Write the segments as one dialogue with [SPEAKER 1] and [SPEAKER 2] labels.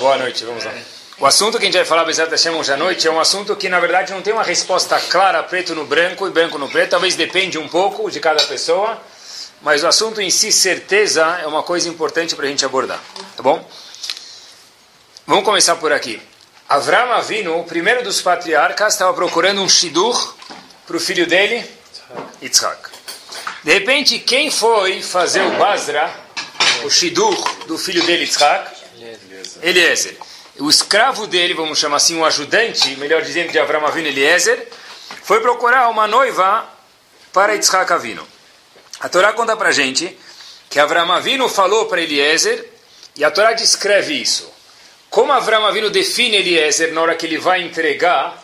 [SPEAKER 1] Boa noite, vamos lá. O assunto que a gente vai falar, Bezerra Hashem, hoje à noite, é um assunto que, na verdade, não tem uma resposta clara, preto no branco e branco no preto. Talvez depende um pouco de cada pessoa, mas o assunto em si, certeza, é uma coisa importante para a gente abordar. Tá bom? Vamos começar por aqui. Avram Avinu, o primeiro dos patriarcas, estava procurando um shidur para o filho dele, Yitzhak. De repente, quem foi fazer o Basra, o shidur do filho dele, Yitzhak? Eliezer. O escravo dele, vamos chamar assim, o ajudante, melhor dizendo, de Avram Avinu Eliezer, foi procurar uma noiva para Yitzhak Avinu. A Torá conta para gente que Avram Avinu falou para Eliezer, e a Torá descreve isso. Como Avram Avinu define Eliezer na hora que ele vai entregar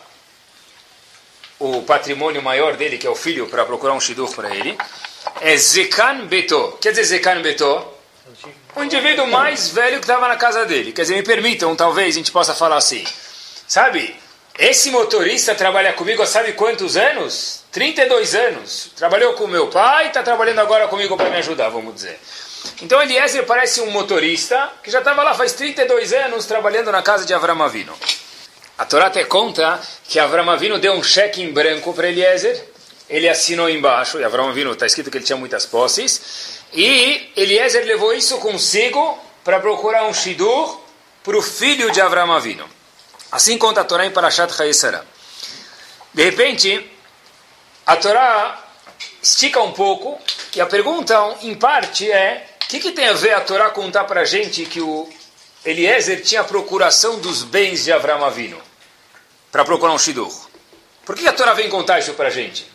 [SPEAKER 1] o patrimônio maior dele, que é o filho, para procurar um shidur para ele, é Zekan Beto. Quer dizer Zekan Beto? O indivíduo mais velho que estava na casa dele. Quer dizer, me permitam, talvez a gente possa falar assim. Sabe, esse motorista trabalha comigo há sabe quantos anos? 32 anos. Trabalhou com meu pai, está trabalhando agora comigo para me ajudar, vamos dizer. Então Eliezer parece um motorista que já estava lá faz 32 anos trabalhando na casa de Avram Avino. A Torá até conta que Avram Avino deu um cheque em branco para Eliezer, ele assinou embaixo, e Avram Avino está escrito que ele tinha muitas posses, e Eliezer levou isso consigo para procurar um shidur para o filho de Avram Avino. Assim conta a Torá em Parashat Chayesara. De repente, a Torá estica um pouco e a pergunta, em parte, é o que, que, tem a ver a Torá contar para a gente que o Eliezer tinha a procuração dos bens de Avram Avino para procurar um shidur? Por que a Torá vem contar isso para a gente?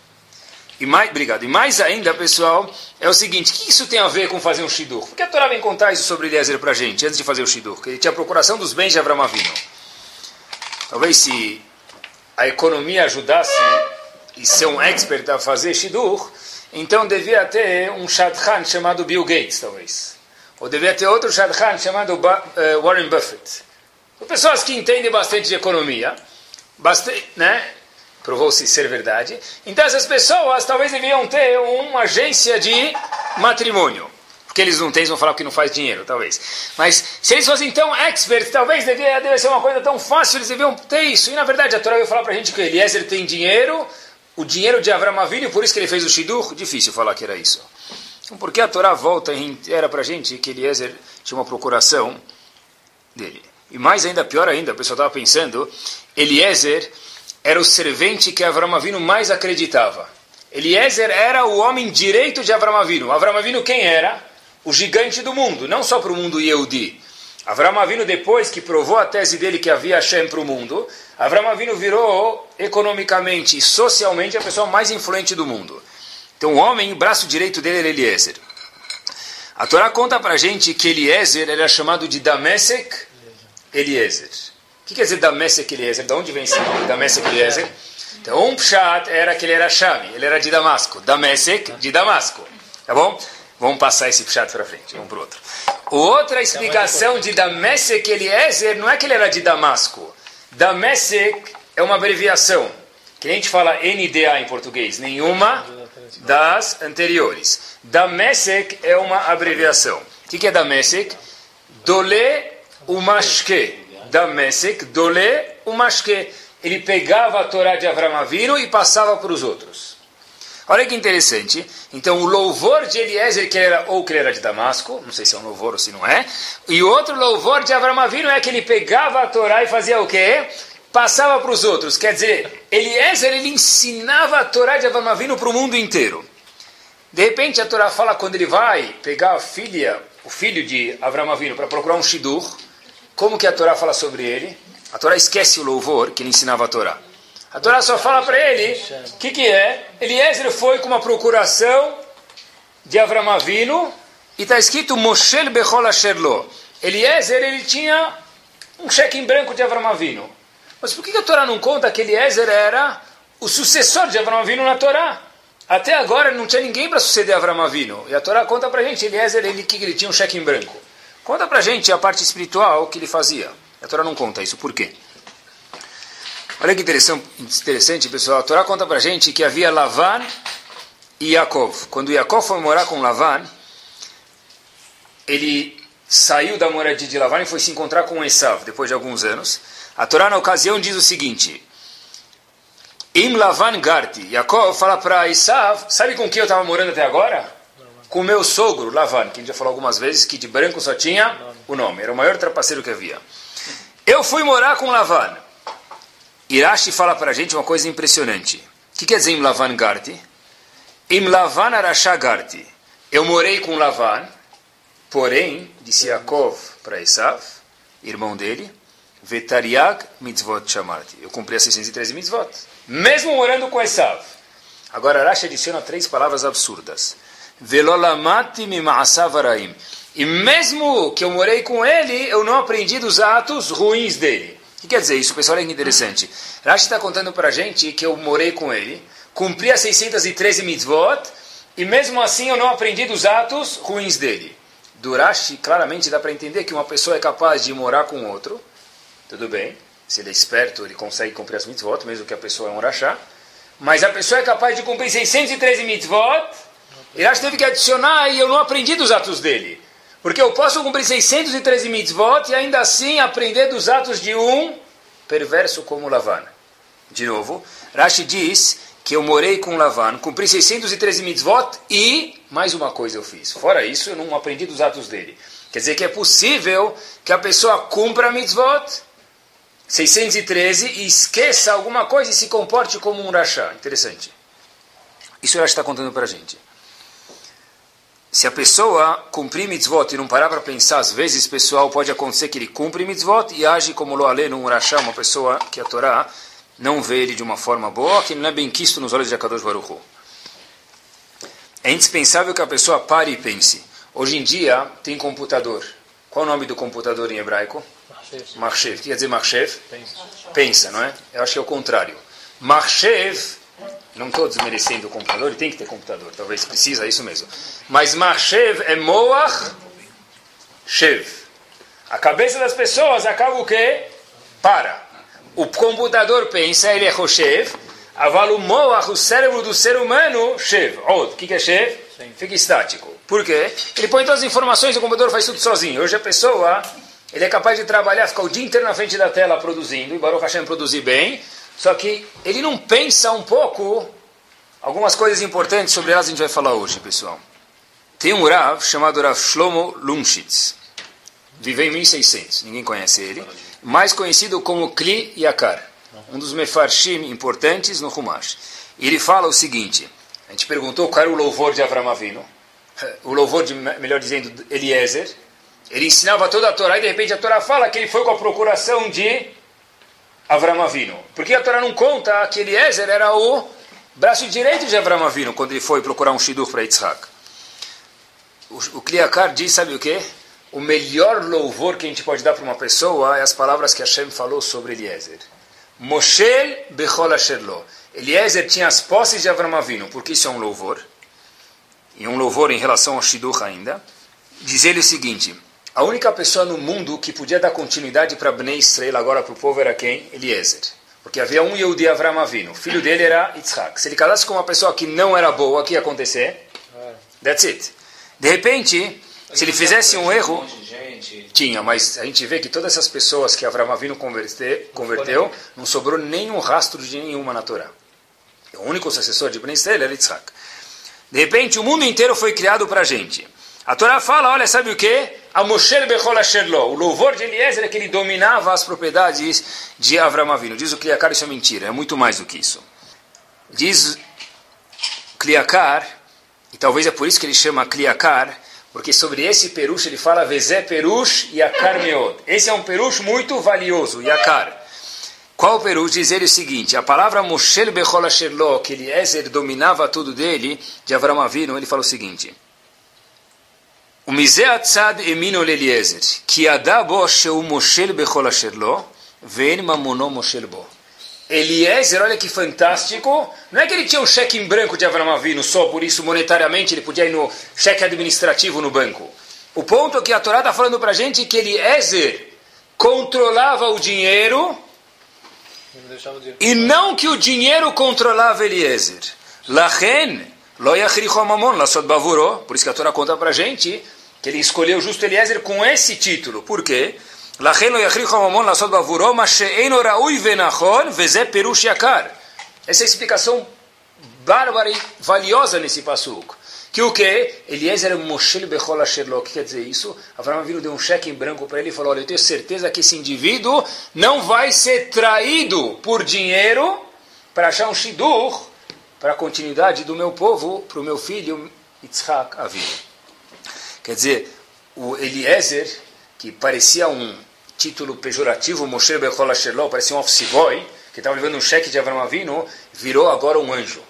[SPEAKER 1] E mais, obrigado. E mais ainda, pessoal, é o seguinte: o que isso tem a ver com fazer um shidur? Por que a Torá vem contar isso sobre Eliezer para a gente, antes de fazer o shidur? Que ele tinha a procuração dos bens de Avram Avinu. Talvez se a economia ajudasse e ser um expert a fazer shidur, então devia ter um shadchan chamado Bill Gates, talvez. Ou devia ter outro shadchan chamado uh, Warren Buffett. São pessoas que entendem bastante de economia, bastante, né? Provou-se ser verdade. Então essas pessoas talvez deviam ter uma agência de matrimônio. Porque eles não têm, eles vão falar que não faz dinheiro, talvez. Mas se eles fossem tão experts, talvez devia, deve ser uma coisa tão fácil, eles deviam ter isso. E na verdade a Torá veio falar para a gente que Eliezer tem dinheiro, o dinheiro de Avram Avinu, por isso que ele fez o Shidur. Difícil falar que era isso. Então por que a Torá volta e era para a gente que Eliezer tinha uma procuração dele? E mais ainda, pior ainda, o pessoal estava pensando, Eliezer era o servente que Avram Avinu mais acreditava. Eliezer era o homem direito de Avram Avinu. Avram Avinu quem era? O gigante do mundo, não só para o mundo Yehudi. Avram Avinu, depois que provou a tese dele que havia Hashem para o mundo, Avram Avinu virou economicamente e socialmente a pessoa mais influente do mundo. Então o homem, o braço direito dele era Eliezer. A Torá conta para gente que Eliezer era chamado de Damesek Eliezer. O que quer dizer Damesek Eliezer? De onde vem esse nome, Damesek Eliezer? Então, um pshat era que ele era Shami, ele era de Damasco. Damesek, de Damasco. Tá bom? Vamos passar esse pshat para frente, vamos para o outro. Outra explicação de Damesek Eliezer não é que ele era de Damasco. Damesek é uma abreviação, que a gente fala NDA em português, nenhuma das anteriores. Damesek é uma abreviação. O que é Damesek? Dole umashke. Damesek, Dole, o Mashke. Ele pegava a Torá de Avram Avinu e passava para os outros. Olha que interessante. Então, o louvor de Eliezer, que era, ou que ele era de Damasco, não sei se é um louvor ou se não é, e o outro louvor de Avram Avinu é que ele pegava a Torá e fazia o quê? Passava para os outros. Quer dizer, Eliezer, ele ensinava a Torá de Avram Avinu para o mundo inteiro. De repente, a Torá fala quando ele vai pegar a filha, o filho de Avram Avinu para procurar um shidur, como que a Torá fala sobre ele? A Torá esquece o louvor que ele ensinava a Torá. A Torá só fala para ele o que, que é. Eliezer foi com uma procuração de Avram Avinu e está escrito Moshe Bechol Asherlo. Eliezer ele tinha um cheque em branco de Avram Avinu. Mas por que a Torá não conta que Eliezer era o sucessor de Avram Avinu na Torá? Até agora não tinha ninguém para suceder Avram Avinu. E a Torá conta para a gente, Eliezer, ele, que ele tinha um cheque em branco. Conta pra gente a parte espiritual que ele fazia. A Torá não conta isso, por quê? Olha que interessante, pessoal. A Torá conta pra gente que havia Lavan e Yaakov. Quando Yaakov foi morar com Lavan, ele saiu da moradia de Lavan e foi se encontrar com Esav depois de alguns anos. A Torá, na ocasião, diz o seguinte: Im Lavan Garti. Jacob fala para Esav: Sabe com quem eu estava morando até agora? Com meu sogro, Lavan, que a gente já falou algumas vezes que de branco só tinha o nome, era o maior trapaceiro que havia. Eu fui morar com Lavan. Irashi fala para a gente uma coisa impressionante. O que quer dizer Im Lavan Garti? Im Lavan Arashá Garti. Eu morei com Lavan, porém, disse Yaakov para Esav, irmão dele, Vetariag mitzvot shamarti. Eu cumpri as 613 mitzvot. Mesmo morando com Esav. Agora Rashi adiciona três palavras absurdas. Velolamati mima'asav araim. E mesmo que eu morei com ele, eu não aprendi dos atos ruins dele. O que quer dizer isso, pessoal? Olha que interessante. Rashi está contando para a gente que eu morei com ele, cumpri as 613 mitzvot, e mesmo assim eu não aprendi dos atos ruins dele. Do Rashi, claramente dá para entender que uma pessoa é capaz de morar com outro, tudo bem, se ele é esperto, ele consegue cumprir as mitzvot, mesmo que a pessoa é um rachá, mas a pessoa é capaz de cumprir 613 mitzvot, Rashi teve que adicionar e eu não aprendi dos atos dele. Porque eu posso cumprir 613 mitzvot e ainda assim aprender dos atos de um perverso como Lavan. De novo, Rashi diz que eu morei com Lavan, cumpri 613 mitzvot e mais uma coisa eu fiz. Fora isso, eu não aprendi dos atos dele. Quer dizer que é possível que a pessoa cumpra mitzvot 613 e esqueça alguma coisa e se comporte como um rachá. Interessante. Isso o Rashi está contando para a gente. Se a pessoa cumprir mitzvot e não parar para pensar, às vezes, pessoal, pode acontecer que ele cumpre mitzvot e age como lo alê num rachá, uma pessoa que a Torá não vê ele de uma forma boa, que não é bem quisto nos olhos de Akadosh Baruch. É indispensável que a pessoa pare e pense. Hoje em dia tem computador. Qual é o nome do computador em hebraico? Marshev. O que quer dizer Marshev? Pensa. Pensa, não é? Eu acho que é o contrário. Marshev, não estou desmerecendo o computador, ele tem que ter computador, talvez precisa, é isso mesmo. Mas Marshev é Moach Shev. A cabeça das pessoas acaba o quê? Para. O computador pensa, ele é Roshev, aval o Moach, o cérebro do ser humano, Shev. O que é Shev? Fica estático. Por quê? Ele põe todas as informações e o computador faz tudo sozinho. Hoje a pessoa ele é capaz de trabalhar, ficar o dia inteiro na frente da tela produzindo, e Baruch Hashem produzir bem, só que ele não pensa um pouco algumas coisas importantes sobre elas a gente vai falar hoje, pessoal. Tem um Rav chamado Rav Shlomo Lumshitz. Viveu em 1600, ninguém conhece ele. Mais conhecido como Kli Yakar, um dos mefarshim importantes no Humash. Ele fala o seguinte, a gente perguntou qual era o louvor de Avram Avinu, o louvor de, melhor dizendo, Eliezer, ele ensinava toda a Torá e de repente a Torá fala que ele foi com a procuração de Avram Avinu. Porque a Torá não conta que Eliezer era o braço direito de Avram Avinu quando ele foi procurar um shidur para Yitzhak. O, o Kliakar diz, sabe o que? O melhor louvor que a gente pode dar para uma pessoa é as palavras que Hashem falou sobre Eliezer. Moshe bechol asherlo. Eliezer tinha as posses de Avram Avinu, porque isso é um louvor. E um louvor em relação ao shidur ainda. Diz ele o seguinte... A única pessoa no mundo que podia dar continuidade para Bnei Israel, agora para o povo, era quem? Eliezer. Porque havia um Yehudi Avram Avinu. O filho dele era Yitzhak. Se ele casasse com uma pessoa que não era boa, o que ia acontecer? That's it. De repente, se ele fizesse um erro... Tinha, mas a gente vê que todas essas pessoas que Avram Avinu converteu, não sobrou nenhum rastro de nenhuma na Torá. O único sucessor de Bnei Israel era Yitzhak. De repente, o mundo inteiro foi criado para a gente. A Torá fala, olha, sabe o que? A Moshe Bechol Asherlo. O louvor de Eliezer é que ele dominava as propriedades de Avram Avinu. Diz o Kliakar, isso é mentira, é muito mais do que isso. Diz Kliakar, e talvez é por isso que ele chama Kliakar, porque sobre esse perush ele fala Vezé perush Yakar meod. Esse é um perush muito valioso, Yakar. Qual o perush? Diz ele o seguinte, a palavra Moshe Bechol Asherlo, que Eliezer dominava tudo dele, de Avram Avinu, ele fala o seguinte... O Mizeatzad Emino Leliezer, que Adabo Sheu Moshel Bechol Asherlo, Ven Mamono Moshel Bo. Eliezer, olha que fantástico. Não é que ele tinha um cheque em branco de Avram Avinu só, por isso monetariamente ele podia ir no cheque administrativo no banco. O ponto é que a Torá está falando para a gente que Eliezer controlava o dinheiro e não que o dinheiro controlava Eliezer. Lachen, por isso que a Torá conta para gente que ele escolheu justo Eliezer com esse título. Por quê? Essa é a explicação bárbara e valiosa nesse passuco. Que o que? Eliezer Moshel Bechol. O que quer dizer isso? Abraão Avinu deu um cheque em branco para ele e falou, olha, eu tenho certeza que esse indivíduo não vai ser traído por dinheiro para achar um shidur para a continuidade do meu povo, para o meu filho Yitzhak Avinu. Quer dizer, o Eliezer, que parecia um título pejorativo, Moshe Bechol parecia um office boy, que estava levando um cheque de Abraão Avinu, virou agora um anjo.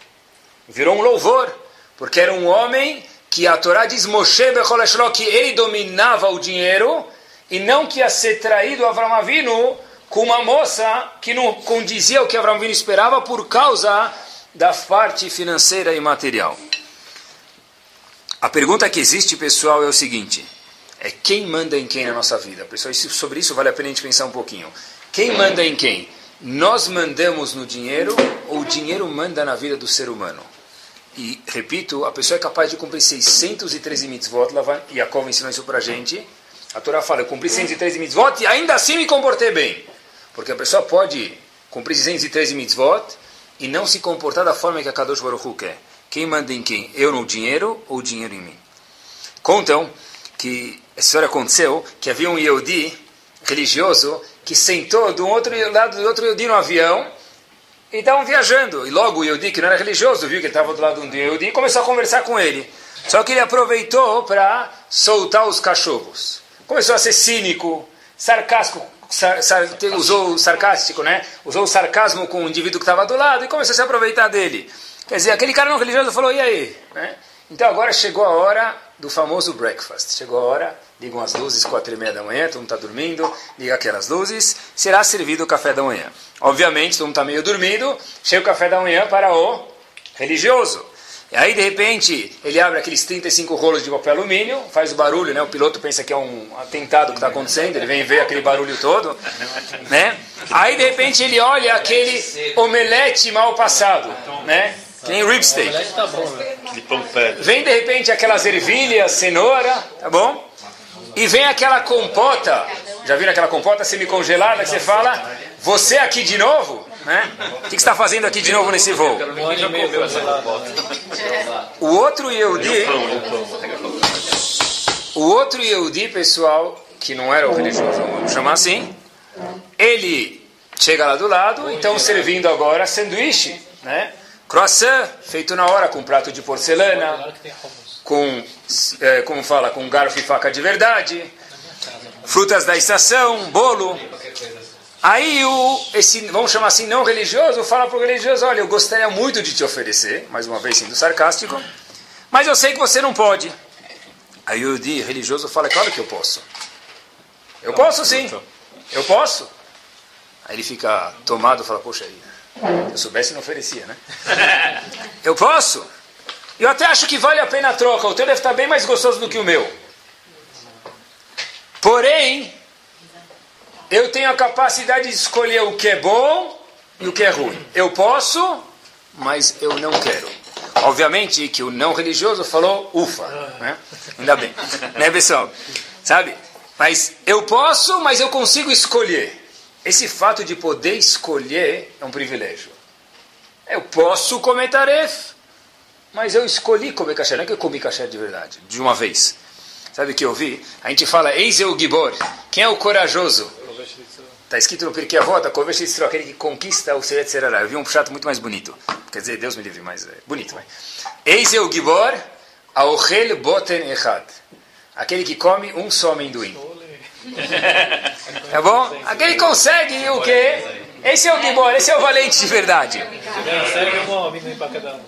[SPEAKER 1] Virou um louvor porque era um homem que a Torá diz Moshe Becholeshlo, que ele dominava o dinheiro e não que ia ser traído Avram Avinu com uma moça que não condizia o que Avram Avinu esperava por causa da parte financeira e material. A pergunta que existe, pessoal, é o seguinte: é quem manda em quem na nossa vida? Pessoal, sobre isso vale a pena a gente pensar um pouquinho. Quem manda em quem? Nós mandamos no dinheiro ou o dinheiro manda na vida do ser humano? E, repito, a pessoa é capaz de cumprir 613 mitzvot, Yaakov ensinou isso para a gente. A Torá fala, eu cumpri 613 mitzvot e ainda assim me comportei bem. Porque a pessoa pode cumprir 613 mitzvot e não se comportar da forma que a Kadosh Baruch Hu quer. Quem manda em quem? Eu no dinheiro ou o dinheiro em mim? Contam que essa história aconteceu, que havia um Yehudi religioso que sentou do outro lado do outro Yehudi no avião e estavam viajando. E logo o Yehudi, que não era religioso, viu que ele estava do lado do Yehudi e começou a conversar com ele. Só que ele aproveitou para soltar os cachorros. Começou a ser cínico, sarcástico, sar, sar, usou sarcástico, né? Usou o sarcasmo com o indivíduo que estava do lado e começou a se aproveitar dele. Quer dizer, aquele cara não religioso falou, e aí? Né? Então agora chegou a hora do famoso breakfast. Chegou a hora, ligam as luzes, quatro e meia da manhã, todo mundo está dormindo, liga aquelas luzes, será servido o café da manhã. Obviamente, todo mundo está meio dormindo, chega o café da manhã para o religioso. E aí, de repente, ele abre aqueles 35 rolos de papel alumínio, faz o barulho, né? O piloto pensa que é um atentado que está acontecendo, ele vem ver aquele barulho todo, né? Aí, de repente, ele olha aquele omelete mal passado, né? Que nem rib steak. Tá né? Vem, de repente, aquelas ervilhas, cenoura, tá bom? E vem aquela compota, já viram aquela compota semi-congelada que você fala, você aqui de novo? Né? O que você está fazendo aqui de novo nesse voo? O outro Yehudi, o outro Yehudi, pessoal, que não era o religioso, vamos chamar assim, ele chega lá do lado, então servindo agora sanduíche, né? Croissant, feito na hora, com prato de porcelana, com, é, como fala, com garfo e faca de verdade, frutas da estação, bolo. Aí o, esse, vamos chamar assim, não religioso, fala para o religioso, olha, eu gostaria muito de te oferecer, mais uma vez sendo sarcástico, mas eu sei que você não pode. Aí o de religioso fala, claro que eu posso. Eu posso sim, eu posso. Aí ele fica tomado e fala, poxa, se eu soubesse não oferecia, né? eu posso. Eu até acho que vale a pena a troca. O teu deve estar bem mais gostoso do que o meu. Porém, eu tenho a capacidade de escolher o que é bom e o que é ruim. Eu posso, mas eu não quero. Obviamente que o não religioso falou, ufa, né? ainda bem, né pessoal? Sabe? Mas eu posso, mas eu consigo escolher. Esse fato de poder escolher é um privilégio. Eu posso comer tarefa, mas eu escolhi comer kasher, não é que eu comi kasher de verdade, de uma vez. Sabe o que eu vi? A gente fala, eis o gibor. Quem é o corajoso? Está escrito no Pirkei Avot, aquele que conquista o Seret Serará. Eu vi um chato muito mais bonito. Quer dizer, Deus me livre, mais é, bonito. Mas. Eis o gibor, aochel boten echad. Aquele que come um só amendoim. tá bom? Aquele consegue o quê? Esse é o Gibor, esse é o valente de verdade.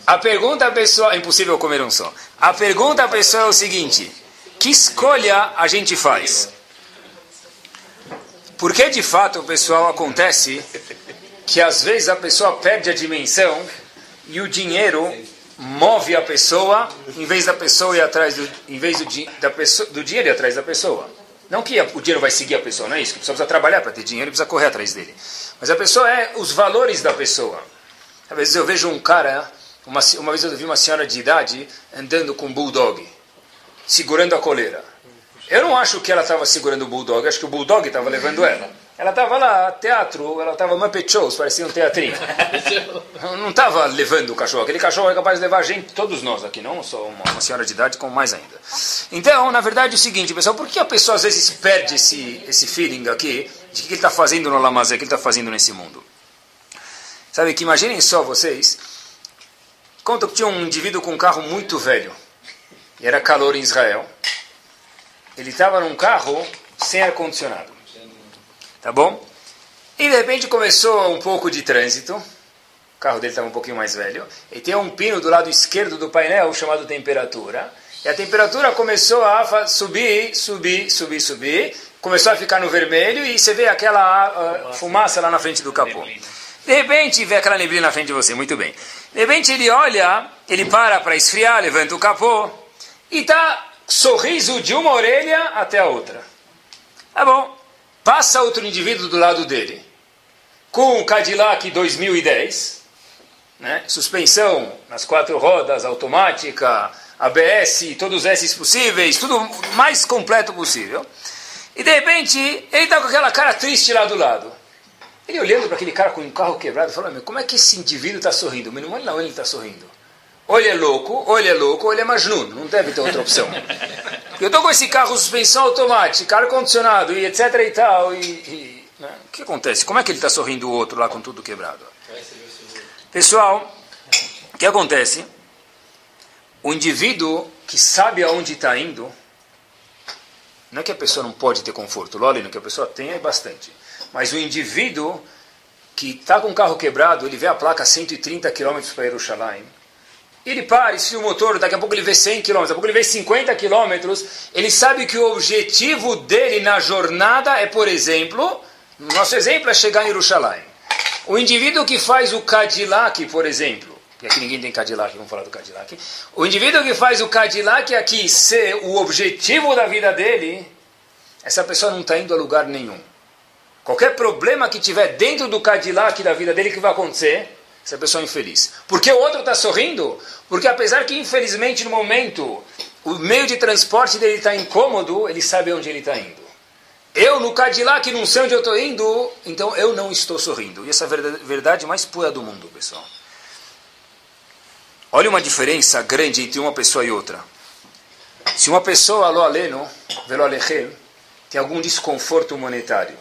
[SPEAKER 1] A pergunta pessoal, é impossível comer um só. A pergunta pessoal é o seguinte: que escolha a gente faz? Porque de fato, pessoal, acontece que às vezes a pessoa perde a dimensão e o dinheiro move a pessoa em vez da pessoa ir atrás do, em vez do, da pessoa, do dinheiro ir atrás da pessoa. Não que o dinheiro vai seguir a pessoa, não é isso. A pessoa precisa trabalhar para ter dinheiro e precisa correr atrás dele. Mas a pessoa é os valores da pessoa. Às vezes eu vejo um cara, uma, uma vez eu vi uma senhora de idade andando com um bulldog, segurando a coleira. Eu não acho que ela estava segurando o bulldog, acho que o bulldog estava levando ela. Ela estava lá, teatro, ela estava Muppet Shows, parecia um teatrinho. não estava levando o cachorro. Aquele cachorro é capaz de levar a gente, todos nós aqui, não só uma, uma, senhora de idade, como mais ainda. Então, na verdade, é o seguinte, pessoal, por que a pessoa às vezes perde esse, esse feeling aqui de que ele está fazendo no Lamazé, que ele está fazendo nesse mundo? Sabe que imaginem só vocês, conta que tinha um indivíduo com um carro muito velho, e era calor em Israel. Ele estava num carro sem ar-condicionado. Tá bom? E de repente começou um pouco de trânsito. O carro dele estava um pouquinho mais velho. E tem um pino do lado esquerdo do painel chamado temperatura. E a temperatura começou a subir, subir, subir, subir. Começou a ficar no vermelho e você vê aquela uh, fumaça lá na frente do capô. De repente vê aquela neblina na frente de você, muito bem. De repente ele olha, ele para para esfriar, levanta o capô e tá sorriso de uma orelha até a outra. Tá bom. Passa outro indivíduo do lado dele, com um Cadillac 2010, né? suspensão nas quatro rodas, automática, ABS, todos os S possíveis, tudo mais completo possível. E de repente, ele está com aquela cara triste lá do lado. Ele olhando para aquele cara com um carro quebrado, falando: como é que esse indivíduo está sorrindo? Mas não, não, ele está sorrindo. Ou ele é louco, ou ele é louco, ou ele é Majnun. Não deve ter outra opção. Eu estou com esse carro suspensão automática, ar-condicionado e etc e tal. E, e né? O que acontece? Como é que ele está sorrindo o outro lá com tudo quebrado? Pessoal, o que acontece? O indivíduo que sabe aonde está indo, não é que a pessoa não pode ter conforto, lógico que a pessoa tem é bastante. Mas o indivíduo que está com o carro quebrado, ele vê a placa 130 km para Jerusalém, ele para, esfria o motor, daqui a pouco ele vê 100 km, daqui a pouco ele vê 50 km. Ele sabe que o objetivo dele na jornada é, por exemplo, nosso exemplo é chegar em Jerusalém. O indivíduo que faz o Cadillac, por exemplo, porque aqui ninguém tem Cadillac, vamos falar do Cadillac. O indivíduo que faz o Cadillac aqui ser o objetivo da vida dele, essa pessoa não está indo a lugar nenhum. Qualquer problema que tiver dentro do Cadillac da vida dele, que vai acontecer? Essa pessoa é infeliz. Por que o outro está sorrindo? Porque apesar que, infelizmente, no momento, o meio de transporte dele está incômodo, ele sabe onde ele está indo. Eu, no Cadillac, não sei onde eu estou indo, então eu não estou sorrindo. E essa é a verdade mais pura do mundo, pessoal. Olha uma diferença grande entre uma pessoa e outra. Se uma pessoa, alô aleno, velo alechel, tem algum desconforto monetário,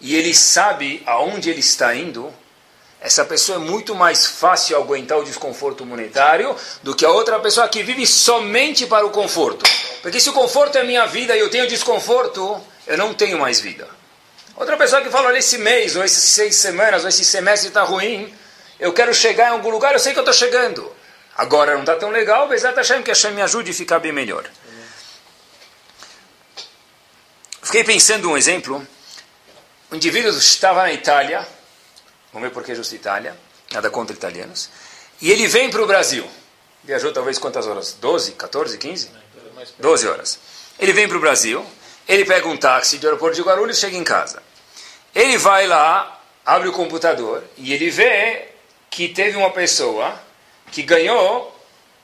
[SPEAKER 1] e ele sabe aonde ele está indo, essa pessoa é muito mais fácil aguentar o desconforto monetário do que a outra pessoa que vive somente para o conforto. Porque se o conforto é minha vida e eu tenho desconforto, eu não tenho mais vida. Outra pessoa que fala, olha, esse mês, ou esses seis semanas, ou esse semestre está ruim, eu quero chegar em algum lugar, eu sei que eu estou chegando. Agora não está tão legal, mas está achando que a me ajude a ficar bem melhor. Fiquei pensando um exemplo. Um indivíduo estava na Itália, Vamos ver por que justa Itália. Nada contra italianos. E ele vem para o Brasil. Viajou talvez quantas horas? 12, 14, 15? 12 horas. Ele vem para o Brasil. Ele pega um táxi do aeroporto de Guarulhos e chega em casa. Ele vai lá, abre o computador e ele vê que teve uma pessoa que ganhou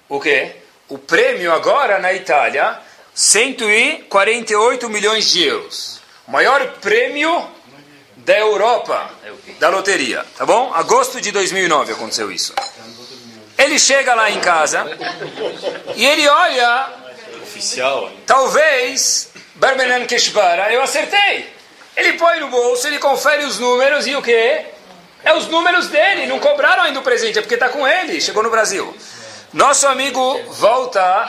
[SPEAKER 1] o quê? O prêmio agora na Itália, 148 milhões de euros. O maior prêmio da Europa, da loteria, tá bom? Agosto de 2009 aconteceu isso. Ele chega lá em casa e ele olha, oficial, talvez Barbenan Keshbara, eu acertei. Ele põe no bolso, ele confere os números e o quê? É os números dele, não cobraram ainda o presente, é porque está com ele, chegou no Brasil. Nosso amigo volta,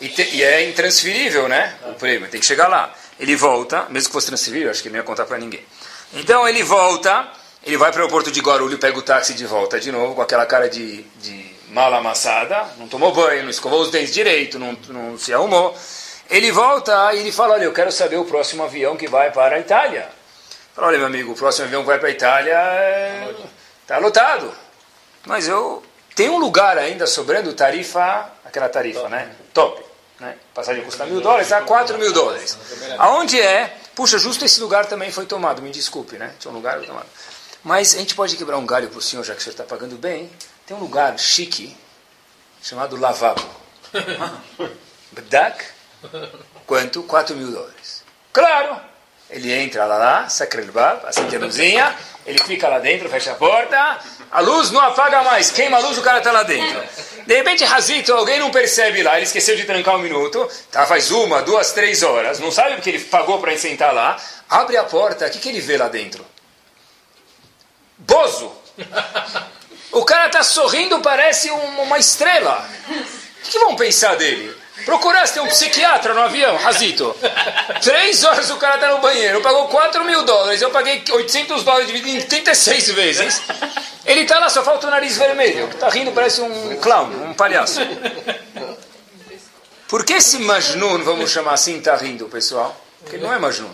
[SPEAKER 1] e, te, e, é intransferível, né? O prêmio, tem que chegar lá. Ele volta, mesmo que fosse transferível, acho que ele não ia contar para ninguém. Então ele volta, ele vai para o aeroporto de Guarulhos, pega o táxi de volta de novo, com aquela cara de, de mala amassada, não tomou banho, não escovou os dentes direito, não, não se arrumou. Ele volta e ele fala, olha, eu quero saber o próximo avião que vai para a Itália. Fala, olha meu amigo, o próximo avião que vai para a Itália está é... lotado. Mas eu tenho um lugar ainda sobrando tarifa, aquela tarifa, né? Top. Né? Passagem custa mil dólares, está quatro mil dólares. Aonde é? Puxa, justo esse lugar também foi tomado, me desculpe, né? Tinha um lugar tomado. Mas a gente pode quebrar um galho para o senhor, já que o senhor está pagando bem. Tem um lugar chique, chamado lavabo. Bdak? Quanto? 4 mil dólares. Claro! Ele entra lá, lá, Sakrelbab, acende a luzinha, ele fica lá dentro, fecha a porta, a luz não apaga mais, queima a luz, o cara está lá dentro. De repente, Razito, alguém não percebe lá, ele esqueceu de trancar um minuto, tá, faz uma, duas, três horas, não sabe porque ele pagou para sentar lá, abre a porta, o que, que ele vê lá dentro? Bozo! O cara está sorrindo, parece uma estrela. O que, que vão pensar dele? Procurasse um psiquiatra no avião, Razito. Três horas o cara está no banheiro, pagou 4 mil dólares, eu paguei 800 dólares dividido em 36 vezes. Ele está lá, só falta o nariz vermelho. Está rindo, parece um clown, um palhaço. Por que esse Majnun, vamos chamar assim, está rindo, pessoal? Porque não é Majnun.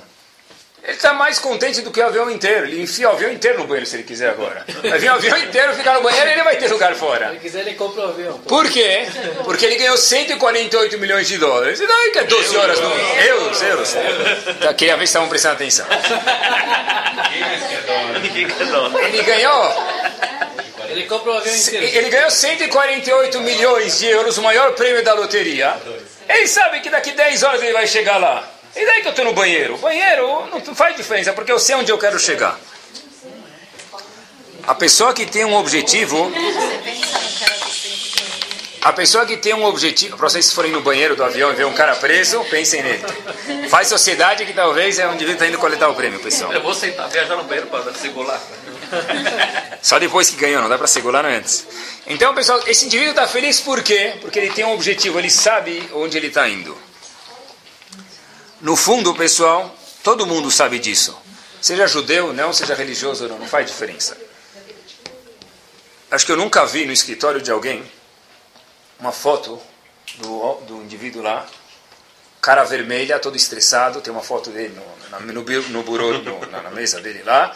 [SPEAKER 1] Ele está mais contente do que o avião inteiro. Ele enfia o avião inteiro no banheiro se ele quiser agora. Vai vir o avião inteiro, ficar no banheiro e ele vai ter lugar fora.
[SPEAKER 2] Se ele quiser, ele compra o avião.
[SPEAKER 1] Por quê? Porque ele ganhou 148 milhões de dólares. E daí que é 12 horas no... Euros, euros. Tá, queria ver se estavam prestando atenção. Ele ganhou...
[SPEAKER 2] Ele compra o avião inteiro.
[SPEAKER 1] Ele ganhou 148 milhões de euros, o maior prêmio da loteria. Ele sabe que daqui 10 horas ele vai chegar lá. E daí que eu estou no banheiro? O banheiro não faz diferença, porque eu sei onde eu quero chegar. A pessoa que tem um objetivo. A pessoa que tem um objetivo. Para vocês forem no banheiro do avião e ver um cara preso, pensem nele. Faz sociedade que talvez é onde ele está indo coletar o prêmio, pessoal.
[SPEAKER 3] Eu vou sentar, viajar no banheiro para segurar.
[SPEAKER 1] Só depois que ganhou, não dá para segurar antes. Então, pessoal, esse indivíduo está feliz por quê? Porque ele tem um objetivo, ele sabe onde ele está indo. No fundo, pessoal, todo mundo sabe disso. Seja judeu, não, seja religioso, não, não faz diferença. Acho que eu nunca vi no escritório de alguém uma foto do, do indivíduo lá, cara vermelha, todo estressado, tem uma foto dele no, no, no, burô, no, na, na, mesa dele lá,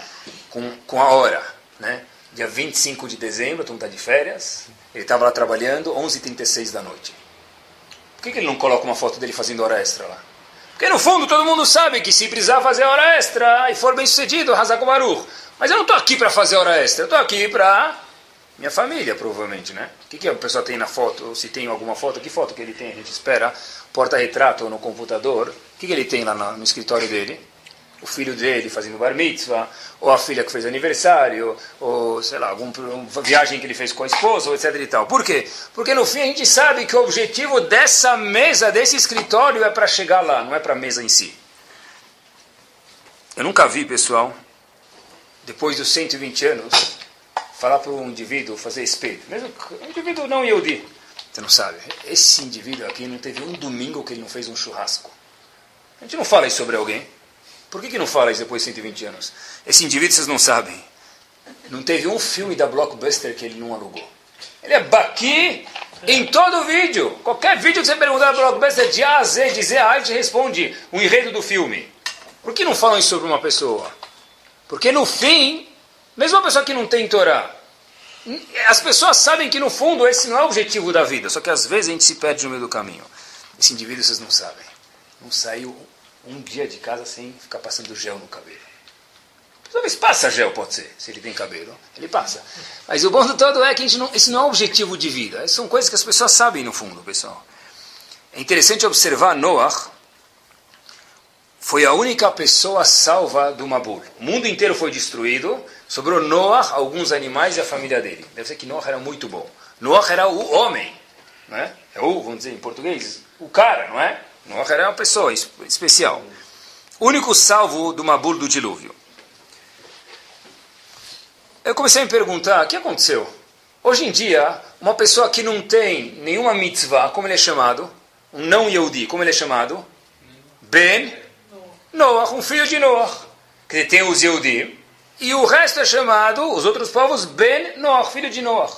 [SPEAKER 1] com, com a hora, né? Dia 25 de dezembro, todo mundo está de férias, ele estava lá trabalhando, 11h36 da noite. Por que, que ele não coloca uma foto dele fazendo hora extra lá? Porque no fundo todo mundo sabe que se precisar fazer hora extra e for bem sucedido, Hazak Baruch. Mas eu não estou aqui para fazer hora extra, eu estou aqui para minha família, provavelmente, né? O que, que a pessoa tem na foto? Se tem alguma foto, que foto que ele tem? A gente espera, porta-retrato no computador. O que, que ele tem lá no, no escritório dele? O filho dele fazendo bar mitzvah, ou a filha que fez aniversário, ou sei lá, alguma viagem que ele fez com a esposa, etc e tal. Por quê? Porque no fim a gente sabe que o objetivo dessa mesa, desse escritório é para chegar lá, não é para a mesa em si. Eu nunca vi, pessoal, depois dos 120 anos, falar para um indivíduo fazer espelho. Mesmo um indivíduo não Yehudi. Você não sabe. Esse indivíduo aqui não teve um domingo que ele não fez um churrasco. A gente não fala isso sobre alguém. Por que, que não fala isso depois de 120 anos? Esse indivíduo, vocês não sabem. Não teve um filme da Blockbuster que ele não alugou. Ele é baqui em todo vídeo. Qualquer vídeo que você perguntar da Blockbuster, de A a Z, de Z a A, ele responde o enredo do filme. Por que não falam isso sobre uma pessoa? Porque no fim, mesmo uma pessoa que não tem Torá, as pessoas sabem que no fundo esse não é o objetivo da vida, só que às vezes a gente se perde no meio do caminho. Esse indivíduo vocês não sabem. Não saiu um dia de casa sem ficar passando gel no cabelo. Talvez passa gel, pode ser, se ele tem cabelo, ele passa. Mas o bom do todo é que não, esse não é objetivo de vida. Essas são coisas que as pessoas sabem no fundo, pessoal. É interessante observar Noah foi a única pessoa salva do Mabul. O mundo inteiro foi destruído, sobrou Noah, alguns animais e a família dele. Deve ser que Noah era muito bom. Noah era o homem, né? É o, vamos dizer em português, o cara, não é? Noah era uma pessoa especial. Único salvo do Mabul do dilúvio. Eu comecei a me perguntar, o que aconteceu? Hoje em dia, uma pessoa que não tem nenhuma mitzvah, como ele é chamado? Um não Yehudi, como ele é chamado? Ben Noah, um filho de Noah. Que tem os Yehudi. E o resto é chamado, os outros povos, Ben Noah, filho de Noah.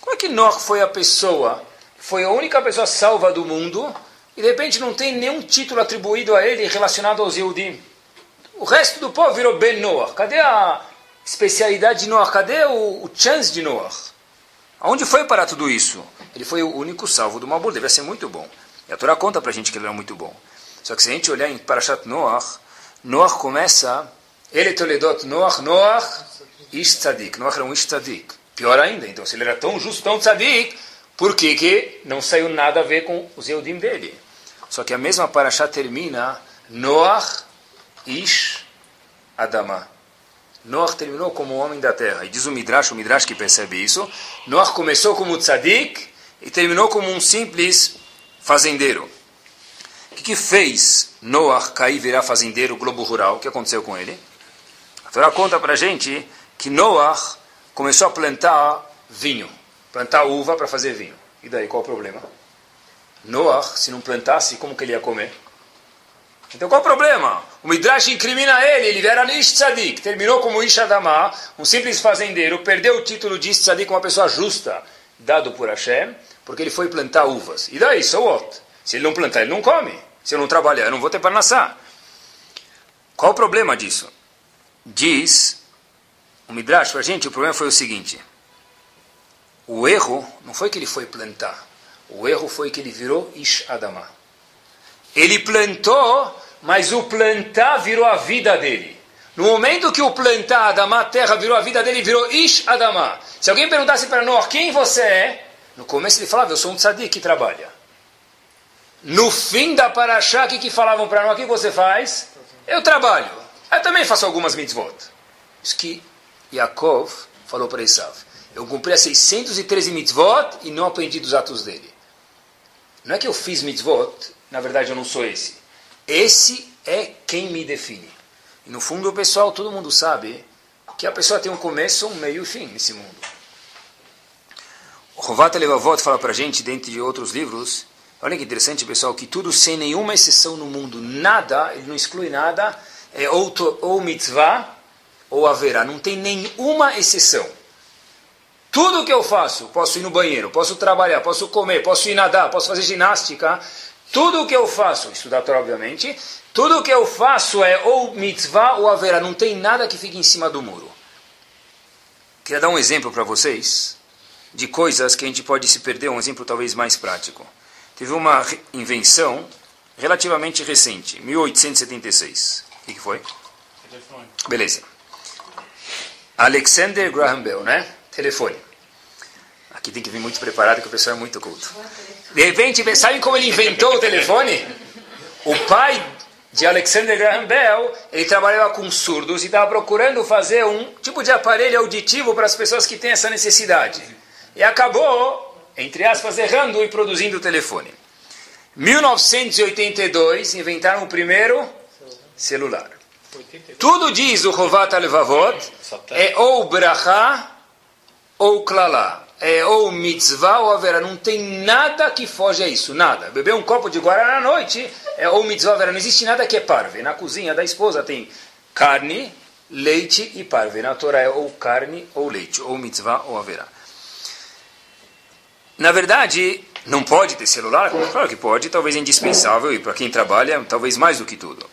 [SPEAKER 1] Como é que Noah foi a pessoa, foi a única pessoa salva do mundo e de repente não tem nenhum título atribuído a ele relacionado aos Yehudim. O resto do povo virou Ben Noah. Cadê a especialidade de Noah? Cadê o, o chance de Noah? Aonde foi para tudo isso? Ele foi o único salvo do Mabul, devia ser muito bom. E a Torá conta para a gente que ele era muito bom. Só que se a gente olhar em Parashat Noah, Noah começa, ele Toledot Noah, Noah, Ish Tzadik. Noah era um Ish Tzadik. Pior ainda, então se ele era tão justo, tão tzadik, por que, que não saiu nada a ver com os Eudim dele? Só que a mesma paraxá termina Noach Ish Adama. Noach terminou como homem da terra. E diz o Midrash, o Midrash que percebe isso, Noach começou como tzadik e terminou como um simples fazendeiro. O que, que fez Noach cair virar fazendeiro globo rural? O que aconteceu com ele? A Torá conta para gente que Noach começou a plantar vinho, plantar uva para fazer vinho. E daí, qual o problema? Noach, se não plantasse, como que ele ia comer? Então qual o problema? O Midrash incrimina ele, ele era Ish Tzadik, terminou como Ish Adamah, um simples fazendeiro, perdeu o título de Ish Tzadik, uma pessoa justa, dado por Hashem, porque ele foi plantar uvas. E daí, so what? Se ele não plantar, ele não come. Se eu não trabalhar, eu não vou ter para nascer. Qual o problema disso? Diz o Midrash para a gente, o problema foi o seguinte. O erro não foi que ele foi plantar. O erro foi que ele virou Ish Adamah. Ele plantou, mas o plantar virou a vida dele. No momento que o plantar Adamah, terra, virou a vida dele, virou Ish Adamah. Se alguém perguntasse para Noah quem você é, no começo ele falava, eu sou um tzadik que trabalha. No fim da paraxá, o que, que falavam para Noah? O que você faz? Eu trabalho. Eu também faço algumas mitzvot. Isso que Yaakov falou para Esav. Eu cumpri as 613 mitzvot e não aprendi dos atos dele. Não é que eu fiz mitzvot, na verdade eu não sou esse. Esse é quem me define. E no fundo pessoal, todo mundo sabe que a pessoa tem um começo, um meio e fim nesse mundo. O Rovat Levavot fala para a gente, dentro de outros livros, olha que interessante pessoal, que tudo sem nenhuma exceção no mundo, nada, ele não exclui nada, é ou, ou mitzvah ou haverá, não tem nenhuma exceção. Tudo que eu faço, posso ir no banheiro, posso trabalhar, posso comer, posso ir nadar, posso fazer ginástica, tudo que eu faço, estudar Torá obviamente, tudo que eu faço é ou mitzvah ou haverá, não tem nada que fique em cima do muro. Queria dar um exemplo para vocês de coisas que a gente pode se perder, um exemplo talvez mais prático. Teve uma invenção relativamente recente, 1876. O que, que foi? Beleza. Alexander Graham Bell, né? Telefone. Aqui tem que vir muito preparado, que o pessoal é muito culto. De repente, sabem como ele inventou o telefone? O pai de Alexander Graham Bell, ele trabalhava com surdos e estava procurando fazer um tipo de aparelho auditivo para as pessoas que têm essa necessidade. E acabou, entre aspas, errando e produzindo o telefone. 1982, inventaram o primeiro celular. Tudo diz o Rovat Alevavot, é ou brachá ou klalá. É ou mitzvah ou haverá. Não tem nada que foge a isso, nada. Beber um copo de guaraná à noite é ou mitzvah ou haverá. Não existe nada que é parve. Na cozinha da esposa tem carne, leite e parve. Na Torá é ou carne ou leite, ou mitzvah ou haverá. Na verdade, não pode ter celular? Claro que pode, talvez é indispensável e para quem trabalha, talvez mais do que tudo.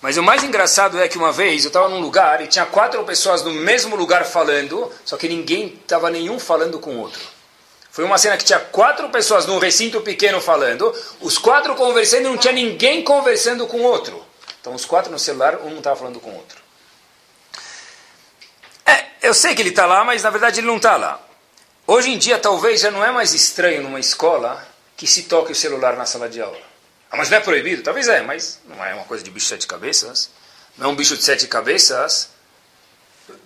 [SPEAKER 1] Mas o mais engraçado é que uma vez eu estava num lugar e tinha quatro pessoas no mesmo lugar falando, só que ninguém estava nenhum falando com o outro. Foi uma cena que tinha quatro pessoas num recinto pequeno falando, os quatro conversando e não tinha ninguém conversando com o outro. Então os quatro no celular, um não estava falando com o outro. É, eu sei que ele está lá, mas na verdade ele não está lá. Hoje em dia talvez já não é mais estranho numa escola que se toque o celular na sala de aula. Ah, mas não é proibido? Talvez é, mas não é uma coisa de bicho de sete cabeças. Não é um bicho de sete cabeças.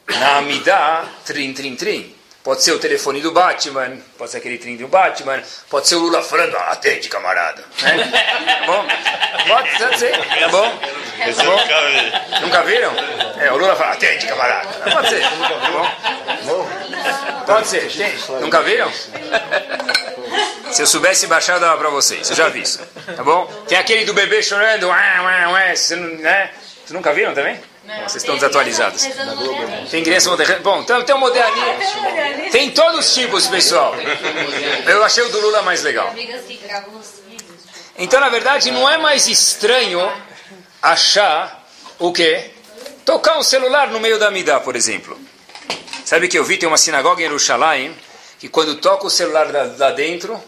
[SPEAKER 1] Na Amidá, trim, trim, trim. Pode ser o telefone do Batman, pode ser aquele trim do Batman, pode ser o Lula falando, ah, atende, camarada. Né? Tá bom? Pode ser, tá bom? Tá bom? Nunca viram? É, o Lula fala, atende, camarada. Pode ser, tá bom? Pode ser. Nunca viram? Se eu soubesse baixar, eu dava para vocês. Eu já vi isso. Tá bom? Tem aquele do bebê chorando. Ué, ué, ué. Você não, né? Vocês nunca viram também? Não, vocês estão desatualizados. Tem criança moderna. Bom, então tem o moderninho. Tem todos os tipos, pessoal. Eu achei o do Lula mais legal. Então, na verdade, não é mais estranho achar o quê? Tocar um celular no meio da Midá, por exemplo. Sabe que eu vi, tem uma sinagoga em Jerusalém, que quando toca o celular lá dentro,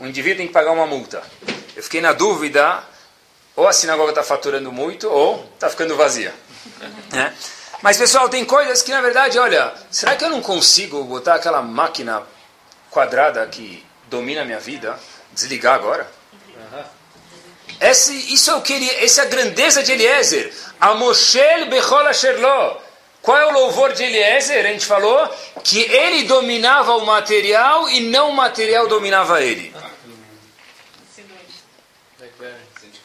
[SPEAKER 1] o indivíduo tem que pagar uma multa. Eu fiquei na dúvida, ou a sinagoga está faturando muito, ou está ficando vazia. É. Mas, pessoal, tem coisas que, na verdade, olha, será que eu não consigo botar aquela máquina quadrada que domina a minha vida, desligar agora? Esse, isso é o que ele, essa é a grandeza de Eliezer. A Moshel Bechol Asherlo. Qual é o louvor de Eliezer? A gente falou que ele dominava o material e não o material dominava ele.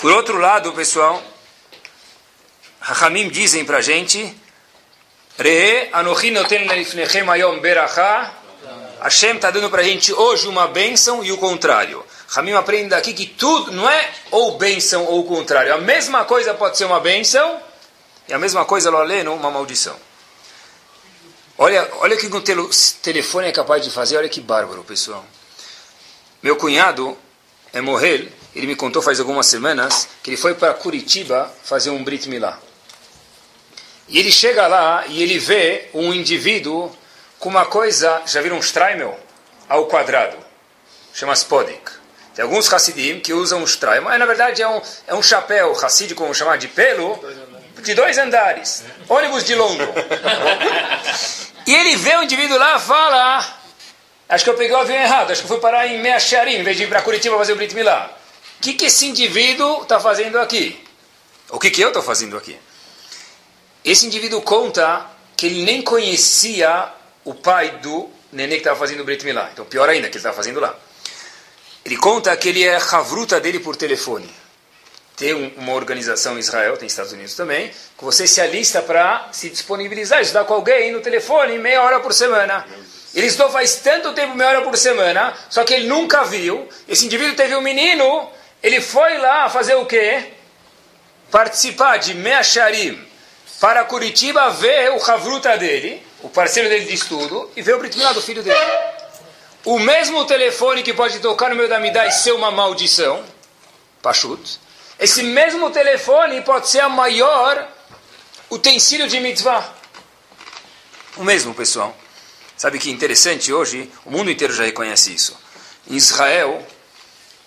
[SPEAKER 1] Por outro lado, pessoal, Hachamim dizem para a gente Re'e anochi noten lifnechem ayom berachá Hashem está dando para a gente hoje uma bênção e o contrário. Ramim aprende daqui que tudo não é ou bênção ou o contrário. A mesma coisa pode ser uma bênção e a mesma coisa, lo aleno, uma maldição. Olha, olha o que o telefone é capaz de fazer, olha que bárbaro, pessoal. Meu cunhado é morrer, ele me contou faz algumas semanas que ele foi para Curitiba fazer um Brit Milá. E ele chega lá e ele vê um indivíduo com uma coisa, já viram um Streimel? Ao quadrado. Chama Spodik. Tem alguns Hassidim que usam um Streimel, mas na verdade é um, é um chapéu Hassidim, como chamar, de pelo, de dois andares. Ônibus de longo. e ele vê o indivíduo lá fala... Acho que eu peguei o avião errado, acho que eu fui parar em Meacharim, em vez de ir para Curitiba fazer o Brit Milá. Que, que esse indivíduo está fazendo aqui? O que, que eu estou fazendo aqui? Esse indivíduo conta que ele nem conhecia o pai do neném que estava fazendo o Brit Milá. Então, pior ainda, que ele estava fazendo lá. Ele conta que ele é havruta dele por telefone. Tem uma organização em Israel, tem Estados Unidos também, que você se alista para se disponibilizar, estudar com alguém no telefone meia hora por semana. Ele estudou faz tanto tempo, meia hora por semana, só que ele nunca viu. Esse indivíduo teve um menino, ele foi lá fazer o quê? Participar de Meacharim, para Curitiba ver o Havruta dele, o parceiro dele de estudo, e ver o Brit do filho dele. O mesmo telefone que pode tocar no meu da Midá e ser uma maldição, Pachut, esse mesmo telefone pode ser a maior utensílio de mitzvah. O mesmo, pessoal. Sabe que interessante hoje, o mundo inteiro já reconhece isso. Em Israel,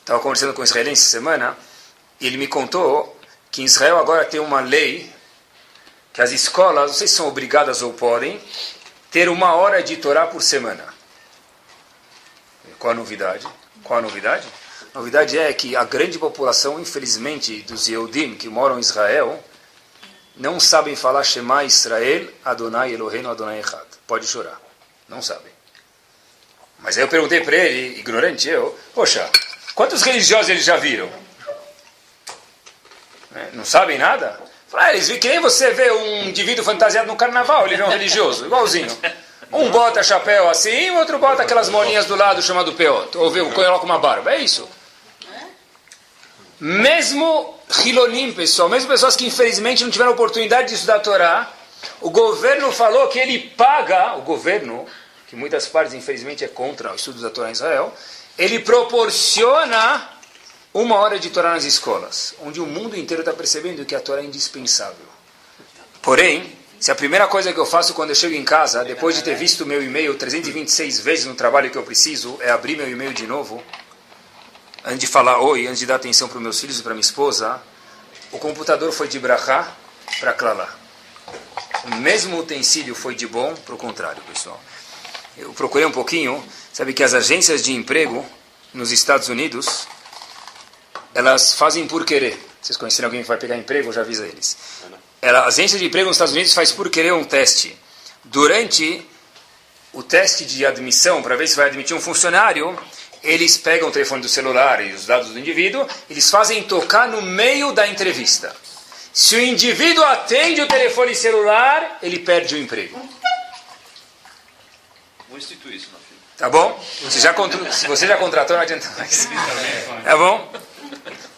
[SPEAKER 1] estava conversando com um israelense semana, e ele me contou que em Israel agora tem uma lei que as escolas, não sei se são obrigadas ou podem, ter uma hora de Torá por semana. Qual a novidade? Qual a novidade? A novidade é que a grande população, infelizmente, dos Yehudim que moram em Israel, não sabem falar Shema Israel, Adonai Eloheinu Adonai Echad. Pode chorar. Não sabem. Mas aí eu perguntei para ele, ignorante eu, poxa, quantos religiosos eles já viram? É, não sabem nada? Ah, eles que nem você vê um indivíduo fantasiado no carnaval, ele vê um religioso, igualzinho. Um bota chapéu assim, o outro bota aquelas molinhas do lado chamado peoto, ou viu, coloca uma barba, é isso. Mesmo Hilonim, pessoal, mesmo pessoas que infelizmente não tiveram oportunidade de estudar a Torá, o governo falou que ele paga, o governo, que muitas partes infelizmente é contra o estudo da Torá em Israel, ele proporciona uma hora de Torá nas escolas, onde o mundo inteiro está percebendo que a Torá é indispensável. Porém, se a primeira coisa que eu faço quando eu chego em casa, depois de ter visto meu e-mail 326 vezes no trabalho que eu preciso, é abrir meu e-mail de novo, antes de falar oi, antes de dar atenção para os meus filhos e para minha esposa, o computador foi de brachá para clalá. O mesmo utensílio foi de bom para o contrário, pessoal. Eu procurei um pouquinho, sabe que as agências de emprego nos Estados Unidos, elas fazem por querer. Vocês conhecerem alguém que vai pegar emprego, já avisa eles. Ela, a agência de emprego nos Estados Unidos faz por querer um teste. Durante o teste de admissão, para ver se vai admitir um funcionário, eles pegam o telefone do celular e os dados do indivíduo, eles fazem tocar no meio da entrevista. Se o indivíduo atende o telefone celular, ele perde o emprego.
[SPEAKER 3] Vou instituir isso.
[SPEAKER 1] Tá bom? Você já se você já contratou, não adianta mais. Tá bom?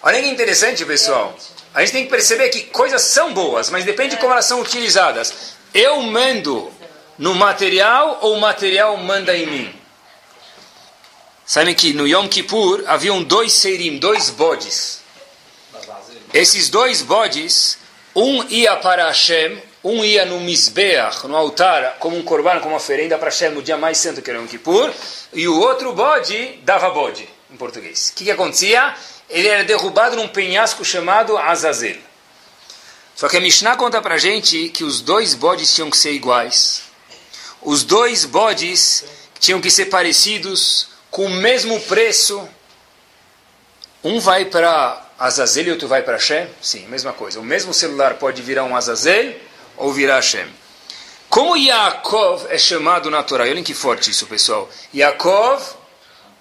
[SPEAKER 1] Olha que interessante, pessoal. A gente tem que perceber que coisas são boas, mas depende de como elas são utilizadas. Eu mando no material ou o material manda em mim? Sabem que no Yom Kippur haviam dois seirim, dois bodes. Esses dois bodes, um ia para Hashem, um ia no Mizbeach, no altar, como um korban, como uma oferenda para Hashem no dia mais santo que era Yom Kippur, e o outro bode dava bode, em português. O que, que acontecia? ele era derrubado num penhasco chamado Azazel. Só que a Mishnah conta pra gente que os dois bodes tinham que ser iguais. Os dois bodes tinham que ser parecidos, com o mesmo preço. Um vai para Azazel e outro vai para Hashem? Sim, mesma coisa. O mesmo celular pode virar um Azazel ou virar Hashem. Como Yaakov é chamado na Torá? Olhem que forte isso, pessoal. Yaakov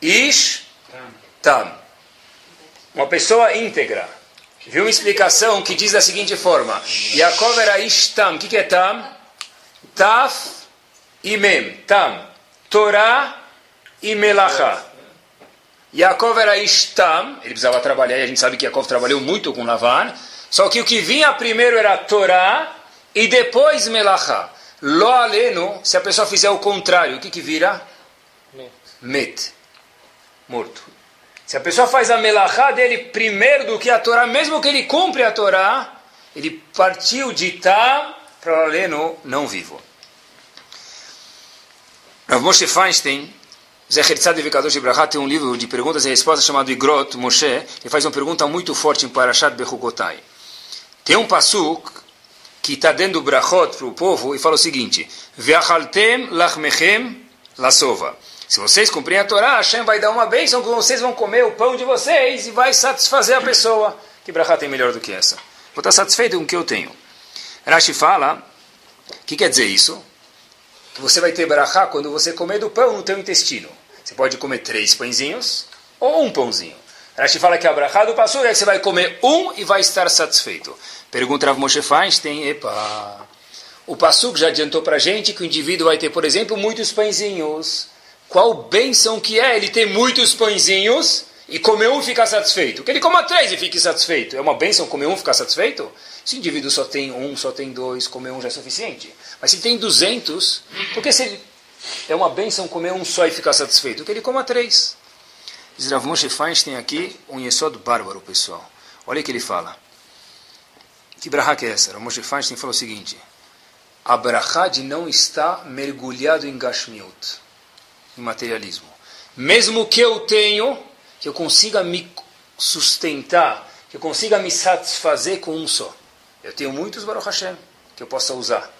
[SPEAKER 1] Ish Tam. Uma pessoa íntegra. Viu uma explicação que diz da seguinte forma: Yaakov era Ish Tam. O que, que é Tam? Taf e Mem. Tam. Torá e Melachá. Yaakov era Ishtam, ele precisava trabalhar, e a gente sabe que Yaakov trabalhou muito com Lavan, só que o que vinha primeiro era Torá e depois Melachá. Lo aleno, se a pessoa fizer o contrário, o que, que vira? Met. Met. Morto. Se a pessoa faz a melachá dele primeiro do que a Torá, mesmo que ele cumpre a Torá, ele partiu de Tam para aleno não vivo. Rav Moshe Feinstein, Zecher Tzad Vekadosh Ibrahá, tem um livro de perguntas e respostas chamado Igrot Moshe, ele faz uma pergunta muito forte em Parashat Bechukotai. Tem um pasuk que está dando brachot para o povo e fala o seguinte: Ve'achaltem lachmechem lasova. Se vocês cumprirem a Torá, Hashem vai dar uma bênção que vocês vão comer o pão de vocês e vai satisfazer a pessoa. Que brachá tem melhor do que essa? Vou estar satisfeito com o que eu tenho. Rashi fala, o que quer dizer isso? que você vai ter brachá quando você comer do pão no teu intestino. Você pode comer três pãezinhos ou um pãozinho. Rashi fala que a brachá do passur é que você vai comer um e vai estar satisfeito. Pergunta Rav Moshe Feinstein, epa... O Passuk já adiantou para a gente que o indivíduo vai ter, por exemplo, muitos pãezinhos. Qual bênção que é ele ter muitos pãezinhos e comer um e ficar satisfeito? Que ele coma três e fique satisfeito. É uma bênção comer um e ficar satisfeito? Se o indivíduo só tem um, só tem dois, comer um já é suficiente. Mas se tem 200, porque se ele é uma benção comer um só e ficar satisfeito, que ele coma três. Diz Rav Moshe Feinstein aqui, um yesod bárbaro, pessoal. Olha o que ele fala. Que brahá que é essa? Rav Moshe Feinstein falou o seguinte. A brahá de não estar mergulhado em gashmiut, em materialismo. Mesmo que eu tenho, que eu consiga me sustentar, que eu consiga me satisfazer com um só. Eu tenho muitos Baruch Hashem que eu possa usar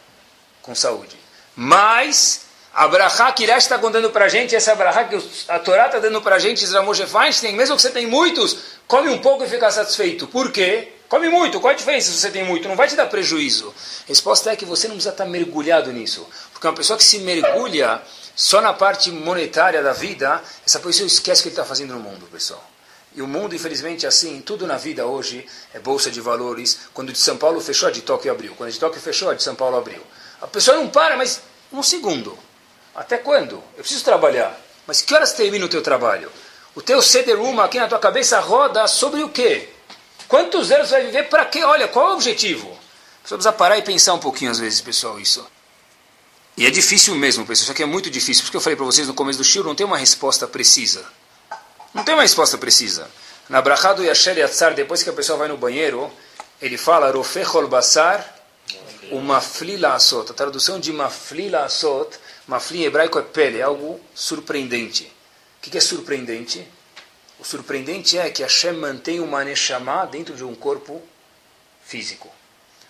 [SPEAKER 1] com saúde. Mas a brachá que Irash está contando para a gente, essa brachá que a Torá está dando para a gente, Israel Feinstein, mesmo que você tenha muitos, come um pouco e fica satisfeito. Por quê? Come muito. Qual a diferença se você tem muito? Não vai te dar prejuízo. A resposta é que você não precisa estar mergulhado nisso. Porque uma pessoa que se mergulha só na parte monetária da vida, essa pessoa esquece o que ele está fazendo no mundo, pessoal. E o mundo, infelizmente, é assim, tudo na vida hoje é bolsa de valores. Quando de São Paulo fechou, a de Tóquio abriu. Quando a de Tóquio fechou, a de São Paulo abriu. A pessoa não para, mas um segundo. Até quando? Eu preciso trabalhar. Mas que horas termina o teu trabalho? O teu ceder aqui na tua cabeça roda sobre o quê? Quantos anos vai viver para quê? Olha, qual é o objetivo? Você precisa parar e pensar um pouquinho às vezes, pessoal, isso. E é difícil mesmo, pessoal. Isso aqui é muito difícil. Porque eu falei para vocês no começo do show, não tem uma resposta precisa. Não tem uma resposta precisa. Na Brachá do Yasher Yatzar, depois que a pessoa vai no banheiro, ele fala, Rofechol Basar, o mafli laasot. A tradução de mafli laasot, mafli em hebraico é pele, é algo surpreendente. O que é surpreendente? O surpreendente é que Hashem mantém uma neshama dentro de um corpo físico.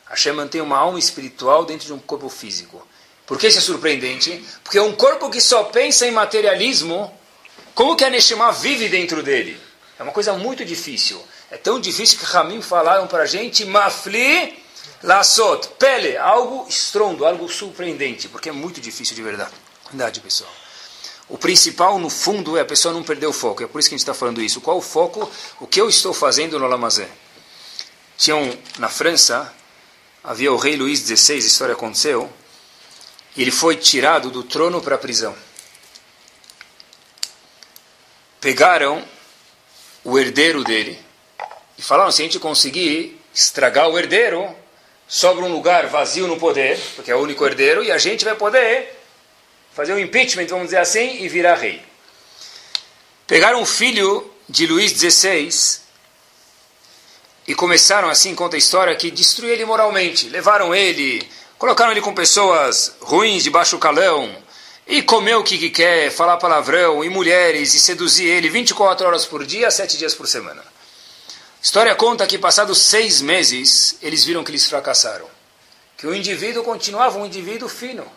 [SPEAKER 1] Hashem mantém uma alma espiritual dentro de um corpo físico. Por que isso é surpreendente? Porque é um corpo que só pensa em materialismo, como que a Neshama vive dentro dele? É uma coisa muito difícil. É tão difícil que Ramim falaram para a gente, Mafli Lassot, pele, algo estrondo, algo surpreendente, porque é muito difícil de verdade. Verdade, pessoal. O principal, no fundo, é a pessoa não perder o foco. É por isso que a gente está falando isso. Qual o foco? O que eu estou fazendo no Lamazé? Tinha um, na França, havia o rei Luís XVI, a história aconteceu, e ele foi tirado do trono para a prisão. Pegaram o herdeiro dele e falaram: se a gente conseguir estragar o herdeiro, sobra um lugar vazio no poder, porque é o único herdeiro, e a gente vai poder fazer um impeachment, vamos dizer assim, e virar rei. Pegaram o filho de Luís XVI e começaram, assim conta a história, que destruir ele moralmente. Levaram ele, colocaram ele com pessoas ruins de baixo calão, e comer o que, que quer, falar palavrão, e mulheres, e seduzir ele 24 horas por dia, 7 dias por semana história conta que, passados seis meses, eles viram que eles fracassaram. Que o indivíduo continuava um indivíduo fino.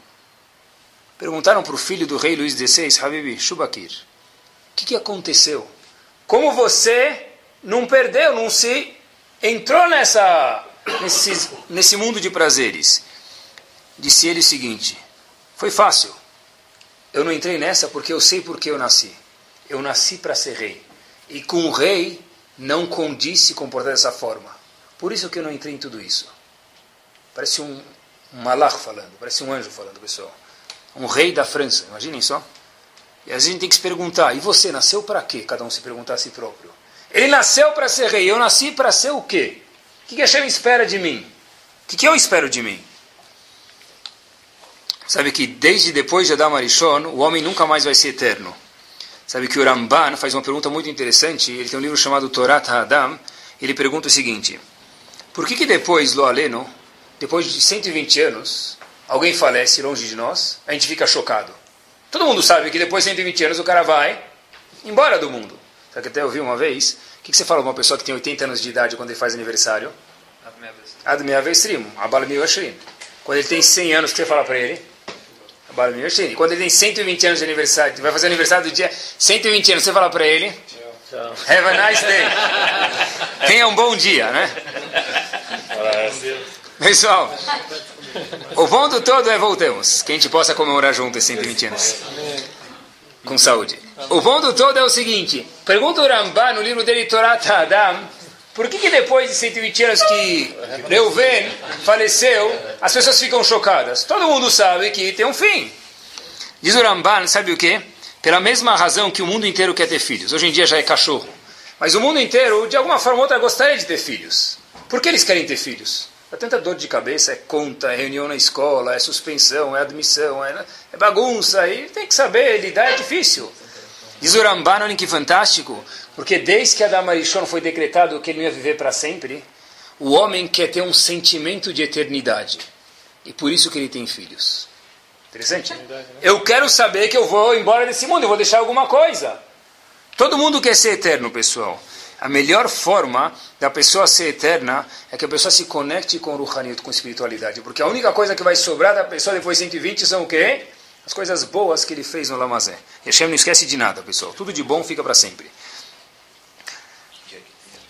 [SPEAKER 1] Perguntaram para o filho do rei Luís XVI, Habibi, Shubakir, o que, que aconteceu? Como você não perdeu, não se entrou nessa, nesse, nesse mundo de prazeres. Disse ele o seguinte: Foi fácil. Eu não entrei nessa porque eu sei porque eu nasci. Eu nasci para ser rei. E com o rei não condiz se comportar dessa forma. Por isso que eu não entrei em tudo isso. Parece um, um malach falando, parece um anjo falando, pessoal. Um rei da França, imaginem só. E a gente tem que se perguntar, e você nasceu para quê? Cada um se perguntar a si próprio. Ele nasceu para ser rei, eu nasci para ser o quê? O que, que Hashem espera de mim? O que, que eu espero de mim? Sabe que desde depois de Adam Arishon, o homem nunca mais vai ser eterno. Sabe que o Ramban faz uma pergunta muito interessante, ele tem um livro chamado Torat HaAdam, ele pergunta o seguinte, por que que depois, Lo Aleno, depois de 120 anos, alguém falece longe de nós, a gente fica chocado? Todo mundo sabe que depois de 120 anos o cara vai embora do mundo. Sabe que até eu vi uma vez, o que, que você fala para uma pessoa que tem 80 anos de idade quando ele faz aniversário? Ad Meavestrim, Abal Miwashrim. Quando ele tem 100 anos, o que você fala para ele? Abal Miwashrim. Quando ele tem 120 anos de aniversário, vai fazer aniversário do dia 120 anos, você fala para ele? Tchau. Have a nice day. Tenha um bom dia, né? Pessoal, o ponto todo é voltemos. Que a gente possa comemorar junto esses 120 anos. Com saúde. O ponto todo é o seguinte. Pergunta o Rambam no livro dele, Torat Adam, por que, que depois de 120 anos que Reuven faleceu, as pessoas ficam chocadas? Todo mundo sabe que tem um fim. Diz o Ramban, sabe o que? Pela mesma razão que o mundo inteiro quer ter filhos. Hoje em dia já é cachorro. Mas o mundo inteiro, de alguma forma ou outra, gostaria de ter filhos. Por que eles querem ter filhos? É tanta dor de cabeça, é conta, é reunião na escola, é suspensão, é admissão, é, é bagunça, e tem que saber lidar, é difícil. Diz o Ramban, olha que fantástico, porque desde que Adam Arishon foi decretado que ele não ia viver para sempre, o homem quer ter um sentimento de eternidade. E por isso que ele tem filhos. Interessante? Eu quero saber que eu vou embora desse mundo, eu vou deixar alguma coisa. Todo mundo quer ser eterno, pessoal. A melhor forma da pessoa ser eterna é que a pessoa se conecte com o Ruhanit, com espiritualidade. Porque a única coisa que vai sobrar da pessoa depois de 120 são o quê? As coisas boas que ele fez no Lamazé. E Hashem não esquece de nada, pessoal. Tudo de bom fica para sempre.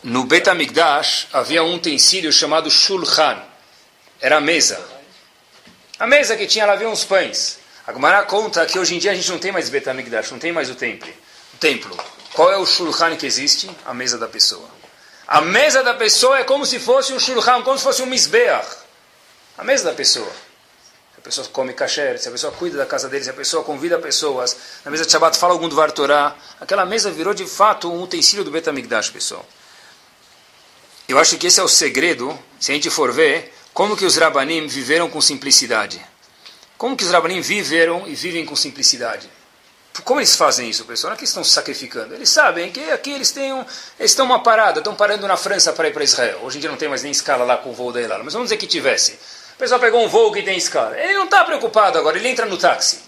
[SPEAKER 1] No Betamigdash havia um utensílio chamado Shulchan. Era a mesa. A mesa que tinha lá havia uns pães. A Gemara conta que hoje em dia a gente não tem mais Betamigdash, não tem mais o templo. O templo. Qual é o Shulchan que existe? A mesa da pessoa. A mesa da pessoa é como se fosse um Shulchan, como se fosse um Mizbeach. A mesa da pessoa. Se a pessoa come kasher, se a pessoa cuida da casa dele, se a pessoa convida pessoas, na mesa de Shabbat fala algum do Vartorá, aquela mesa virou de fato um utensílio do Betamigdash, pessoal. Eu acho que esse é o segredo, se a gente for ver, como que os Rabanim viveram com simplicidade. Como que os Rabanim viveram e vivem com simplicidade. Como eles fazem isso, pessoal? Não é que estão se sacrificando. Eles sabem que aqui eles têm um, eles estão uma parada, estão parando na França para ir para Israel. Hoje em dia não tem mais nem escala lá com o voo da Elala, mas vamos dizer que tivesse. O pessoal pegou um voo que tem escala. Ele não está preocupado agora, ele entra no táxi.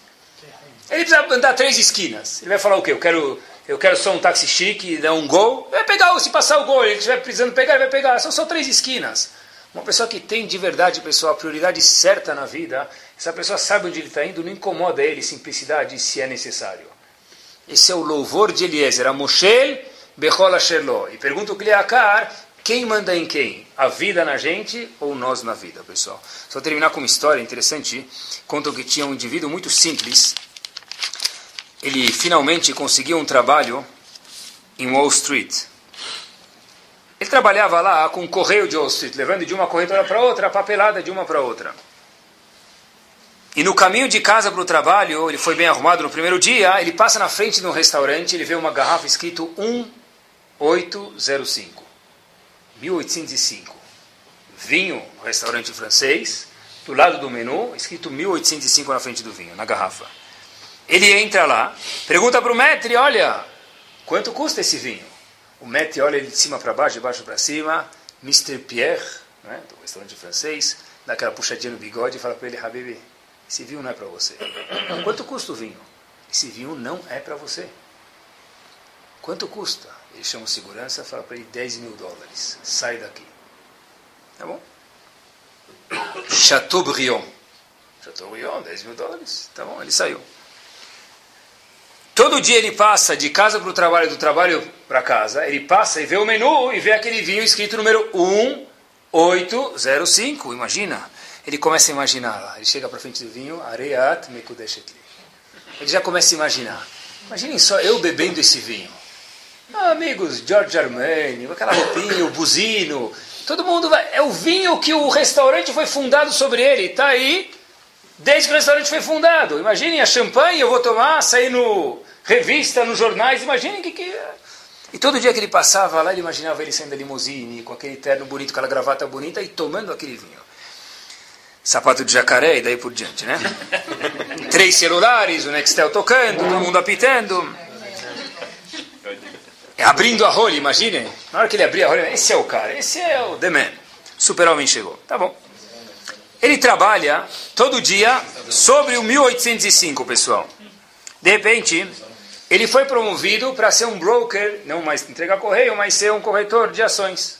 [SPEAKER 1] Ele precisa andar três esquinas. Ele vai falar o quê? Eu quero, eu quero só um táxi chique, dar um gol. Vai pegar, se passar o gol, ele estiver precisando pegar, ele vai pegar. São só três esquinas. Uma pessoa que tem de verdade, pessoal, a prioridade certa na vida, se a pessoa sabe onde ele está indo, não incomoda ele simplicidade se é necessário. Esse é o louvor de Eliezer, a Moshel Bechol Asherlo. E pergunta o Kliakar, quem manda em quem? A vida na gente ou nós na vida, pessoal? Só terminar com uma história interessante. Contam que tinha um indivíduo muito simples. Ele finalmente conseguiu um trabalho em Wall Street. Ele trabalhava lá com o correio de Wall Street, levando de uma corretora para outra, a papelada de uma para outra. E no caminho de casa para o trabalho, ele foi bem arrumado no primeiro dia, ele passa na frente de um restaurante, ele vê uma garrafa escrito 1805. 1805. Vinho, restaurante francês, do lado do menu, escrito 1805 na frente do vinho, na garrafa. Ele entra lá, pergunta para o maître, olha, quanto custa esse vinho? O maître olha ele de cima para baixo, de baixo para cima, Mr. Pierre, né, do restaurante francês, dá aquela puxadinha no bigode e fala para ele, Habibi, esse vinho não é para você. Quanto custa o vinho? Esse vinho não é para você. Quanto custa? Ele chama o segurança fala para ele 10 mil dólares. Sai daqui. Tá bom? Chateaubriand. Chateaubriand, 10 mil dólares. Tá bom, ele saiu. Todo dia ele passa de casa para o trabalho, do trabalho para casa, ele passa e vê o menu e vê aquele vinho escrito número 1805, imagina. Ele começa a imaginar lá, ele chega para frente do vinho, Areat Mekudeshetli. Ele já começa a imaginar. Imaginem só eu bebendo esse vinho. Ah, amigos, George Armani, aquela roupinha, o buzino, todo mundo vai. É o vinho que o restaurante foi fundado sobre ele, está aí desde que o restaurante foi fundado. Imaginem a champanhe, eu vou tomar, sair no revista, nos jornais, imaginem o que, que é. E todo dia que ele passava lá, ele imaginava ele saindo da limusine, com aquele terno bonito, aquela gravata bonita e tomando aquele vinho sapato de jacaré e daí por diante, né? Três celulares, o Nextel tocando, todo mundo apitando. Abrindo a rolha, imagine. Na hora que ele abria a rolha, esse é o cara, esse é o The Man. Super-homem chegou. Tá bom. Ele trabalha todo dia sobre o 1805, pessoal. De repente, ele foi promovido para ser um broker, não mais entregar correio, mas ser um corretor de ações.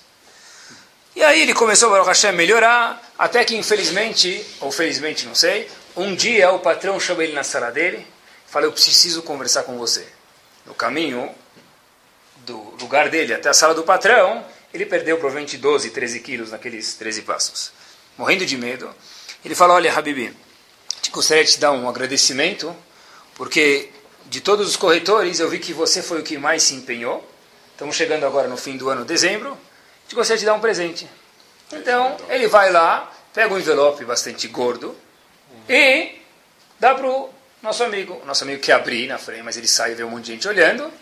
[SPEAKER 1] E aí ele começou, Baruch Hashem, a melhorar, até que infelizmente, ou felizmente, não sei, um dia o patrão chamou ele na sala dele e falou, eu preciso conversar com você. No caminho do lugar dele até a sala do patrão, ele perdeu provavelmente 12, 13 quilos naqueles 13 passos. Morrendo de medo, ele falou, olha, Habibi, gostaria de te dar um agradecimento, porque de todos os corretores eu vi que você foi o que mais se empenhou. Estamos chegando agora no fim do ano, dezembro te gostaria de dar um presente. Então, ele vai lá, pega um envelope bastante gordo e dá para o nosso amigo. O nosso amigo quer abrir na frente, mas ele sai e vê um monte de gente olhando.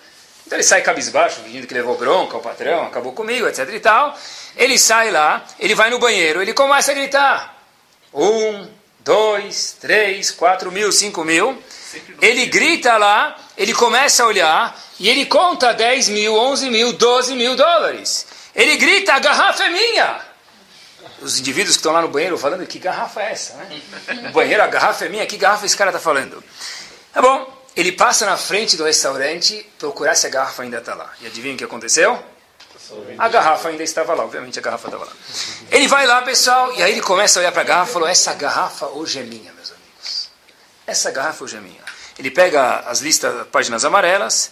[SPEAKER 1] Então ele sai cabisbaixo, fingindo que levou bronca ao patrão, acabou comigo, etc e tal. Ele sai lá, ele vai no banheiro, ele começa a gritar. Um, dois, três, quatro mil, cinco mil. Ele grita lá, ele começa a olhar e ele conta 10 mil, 11 mil, 12 mil dólares. Ele grita, a garrafa é minha. Os indivíduos que estão lá no banheiro falando, que garrafa é essa? Né? No banheiro, a garrafa é minha, que garrafa esse cara está falando? Tá bom, ele passa na frente do restaurante, procurar se a garrafa ainda está lá. E adivinha o que aconteceu? A garrafa ainda estava lá, obviamente a garrafa estava lá. Ele vai lá, pessoal, e aí ele começa a olhar para a garrafa e falou: Essa garrafa hoje é minha, meus amigos. Essa garrafa hoje é minha. Ele pega as listas, páginas amarelas,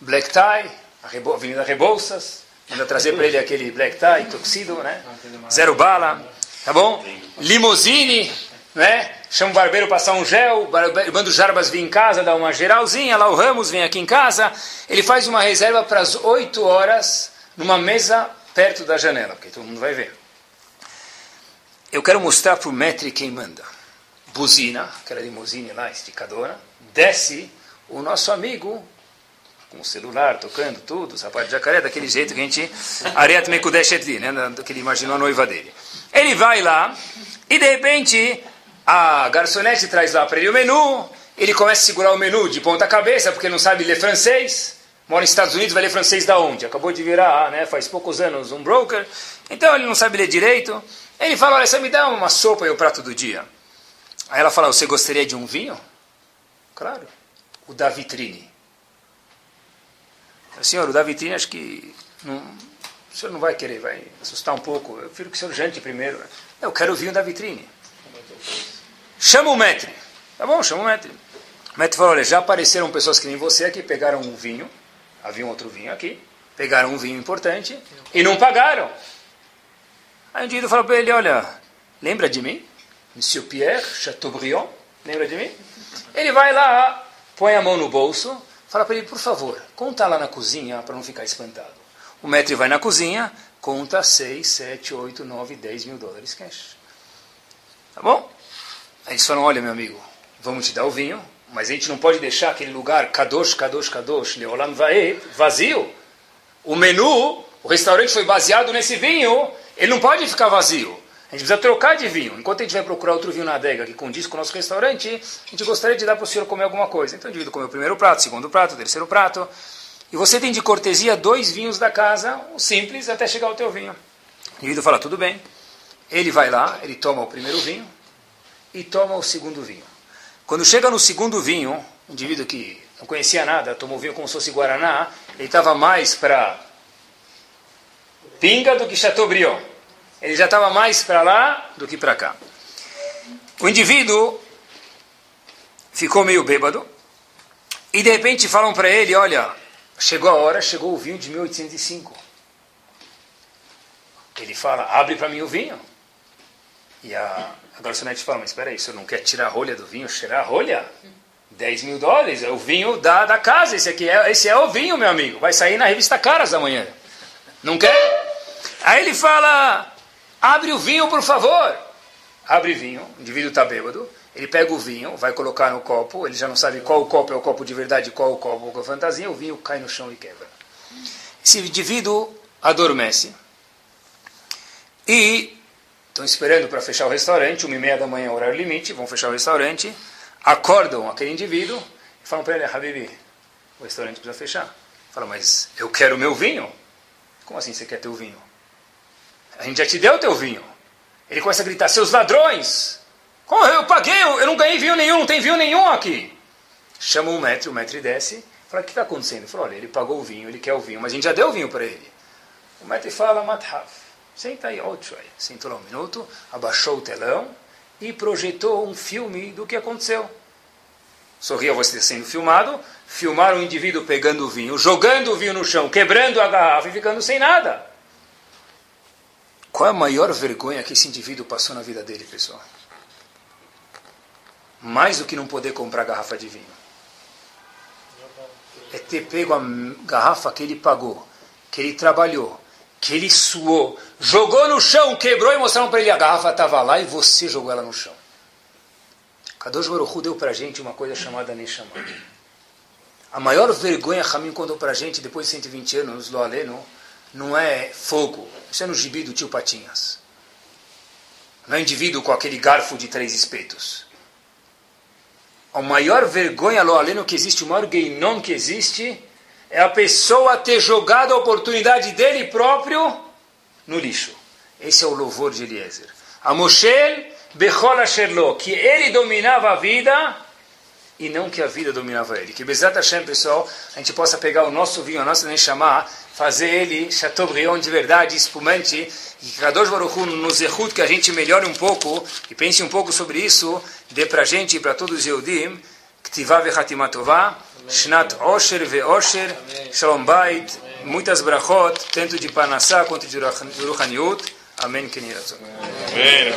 [SPEAKER 1] Black Tie, Avenida Rebouças, Manda trazer para ele aquele black tie, tuxedo, né? Zero bala, tá bom? Limousine, né? Chama o barbeiro passar um gel, manda o Jarbas vir em casa, dá uma geralzinha, lá o Ramos vem aqui em casa. Ele faz uma reserva para as 8 horas, numa mesa perto da janela, porque todo mundo vai ver. Eu quero mostrar para o Metri quem manda. Buzina, aquela limusine lá, esticadora, desce o nosso amigo com o celular, tocando tudo, sapato de jacaré, daquele jeito que a gente... Ariat Mekudeshetli, né? Que ele imaginou a noiva dele. Ele vai lá e, de repente, a garçonete traz lá para ele o menu, ele começa a segurar o menu de ponta cabeça, porque não sabe ler francês, mora nos Estados Unidos, vai ler francês da onde? Acabou de virar, né, faz poucos anos, um broker, então ele não sabe ler direito. Ele fala, olha, você me dá uma sopa e o prato do dia. Aí ela fala, você gostaria de um vinho? Claro, o da vitrine. Senhor, o da vitrine acho que não, o senhor não vai querer, vai assustar um pouco. Eu prefiro que o senhor jante primeiro. Eu quero o vinho da vitrine. Chama o metre. Tá bom, chama o metre. O metre falou, olha, já apareceram pessoas que nem você aqui, pegaram um vinho, havia um outro vinho aqui, pegaram um vinho importante e não pagaram. Aí um indivíduo falou para ele, olha, lembra de mim? Monsieur Pierre Chateaubriand, lembra de mim? Ele vai lá, põe a mão no bolso, Fala para ele, por favor, conta lá na cozinha para não ficar espantado. O mestre vai na cozinha, conta 6, 7, 8, 9, 10 mil dólares cash. Tá bom? Aí eles falam, olha meu amigo, vamos te dar o vinho, mas a gente não pode deixar aquele lugar kadosh, kadosh, kadosh, leolam vae, vazio. O menu, o restaurante foi baseado nesse vinho, ele não pode ficar vazio. A gente precisa trocar de vinho. Enquanto a gente vai procurar outro vinho na adega que condiz com o nosso restaurante, a gente gostaria de dar para o senhor comer alguma coisa. Então, o indivíduo comeu o primeiro prato, o segundo prato, o terceiro prato. E você tem de cortesia dois vinhos da casa, simples, até chegar ao teu vinho. O indivíduo fala, tudo bem. Ele vai lá, ele toma o primeiro vinho e toma o segundo vinho. Quando chega no segundo vinho, um indivíduo que não conhecia nada, tomou vinho como se fosse Guaraná, ele estava mais para pinga do que Chateaubriand. Ele já estava mais para lá do que para cá. O indivíduo ficou meio bêbado E de repente falam para ele, olha, chegou a hora, chegou o vinho de 1805. Ele fala, abre para mim o vinho. E a, a garçonete fala, mas espera aí, você não quer tirar a rolha do vinho, cheirar a rolha? 10 mil dólares, é o vinho da, da casa, esse aqui é, esse é o vinho, meu amigo. Vai sair na revista Caras amanhã. Não quer? Aí ele fala, abre o vinho, por favor. Abre vinho, o indivíduo está bêbado. Ele pega o vinho, vai colocar no copo, ele já não sabe qual o copo é o copo de verdade, qual o copo é a fantasia, o vinho cai no chão e quebra. Esse indivíduo adormece. E estão esperando para fechar o restaurante, uma e meia da manhã, horário limite, vão fechar o restaurante, acordam aquele indivíduo e falam para ele, Habibi, o restaurante precisa fechar. Fala, mas eu quero o meu vinho. Como assim você quer teu vinho? A gente já te deu o teu vinho. Ele começa a gritar, seus ladrões! Como eu paguei, eu não ganhei vinho nenhum, não tem vinho nenhum aqui. Chama o metro, o metro desce, fala, o que está acontecendo? Ele fala, olha, ele pagou o vinho, ele quer o vinho, mas a gente já deu o vinho para ele. O metro fala, Mathav, senta aí, ótimo aí. Sentou lá um minuto, abaixou o telão e projetou um filme do que aconteceu. Sorria você sendo filmado, filmar o indivíduo pegando o vinho, jogando o vinho no chão, quebrando a garrafa e ficando sem nada. Qual é a maior vergonha que esse indivíduo passou na vida dele, pessoal? Mais do que não poder comprar garrafa de vinho. É ter pego a garrafa que ele pagou, que ele trabalhou, que ele suou, jogou no chão, quebrou e mostraram para ele a garrafa estava lá e você jogou ela no chão. Kadosh Baruch deu para a gente uma coisa chamada Neshama. A maior vergonha Ramin contou para a gente depois de 120 anos, Lo Aleno, não é fogo. Isso é gibi do tio Patinhas. Não é indivíduo com aquele garfo de três espetos. A maior vergonha, Lo Aleno, que existe, o maior geinon que existe, é a pessoa ter jogado a oportunidade dele próprio no lixo. Esse é o louvor de Eliezer. A Moshe Bechol Asherlo, que ele dominava a vida e não que a vida dominava ele. Que Bezat Hashem, pessoal, a gente possa pegar o nosso vinho, a nossa Neshama, fazer ele Chateaubriand de verdade, espumante, e que Kadosh Baruch Hu, no Zehut, que a gente melhore um pouco, e pense um pouco sobre isso, dê para a gente e para todos os Yehudim, Ktivá vechatimatová, Shnat Osher ve'Osher, Shalom Bait, muitas brachot, tanto de Panassá quanto de Ruchaniut. Amém, Keniratzon.
[SPEAKER 3] Amém.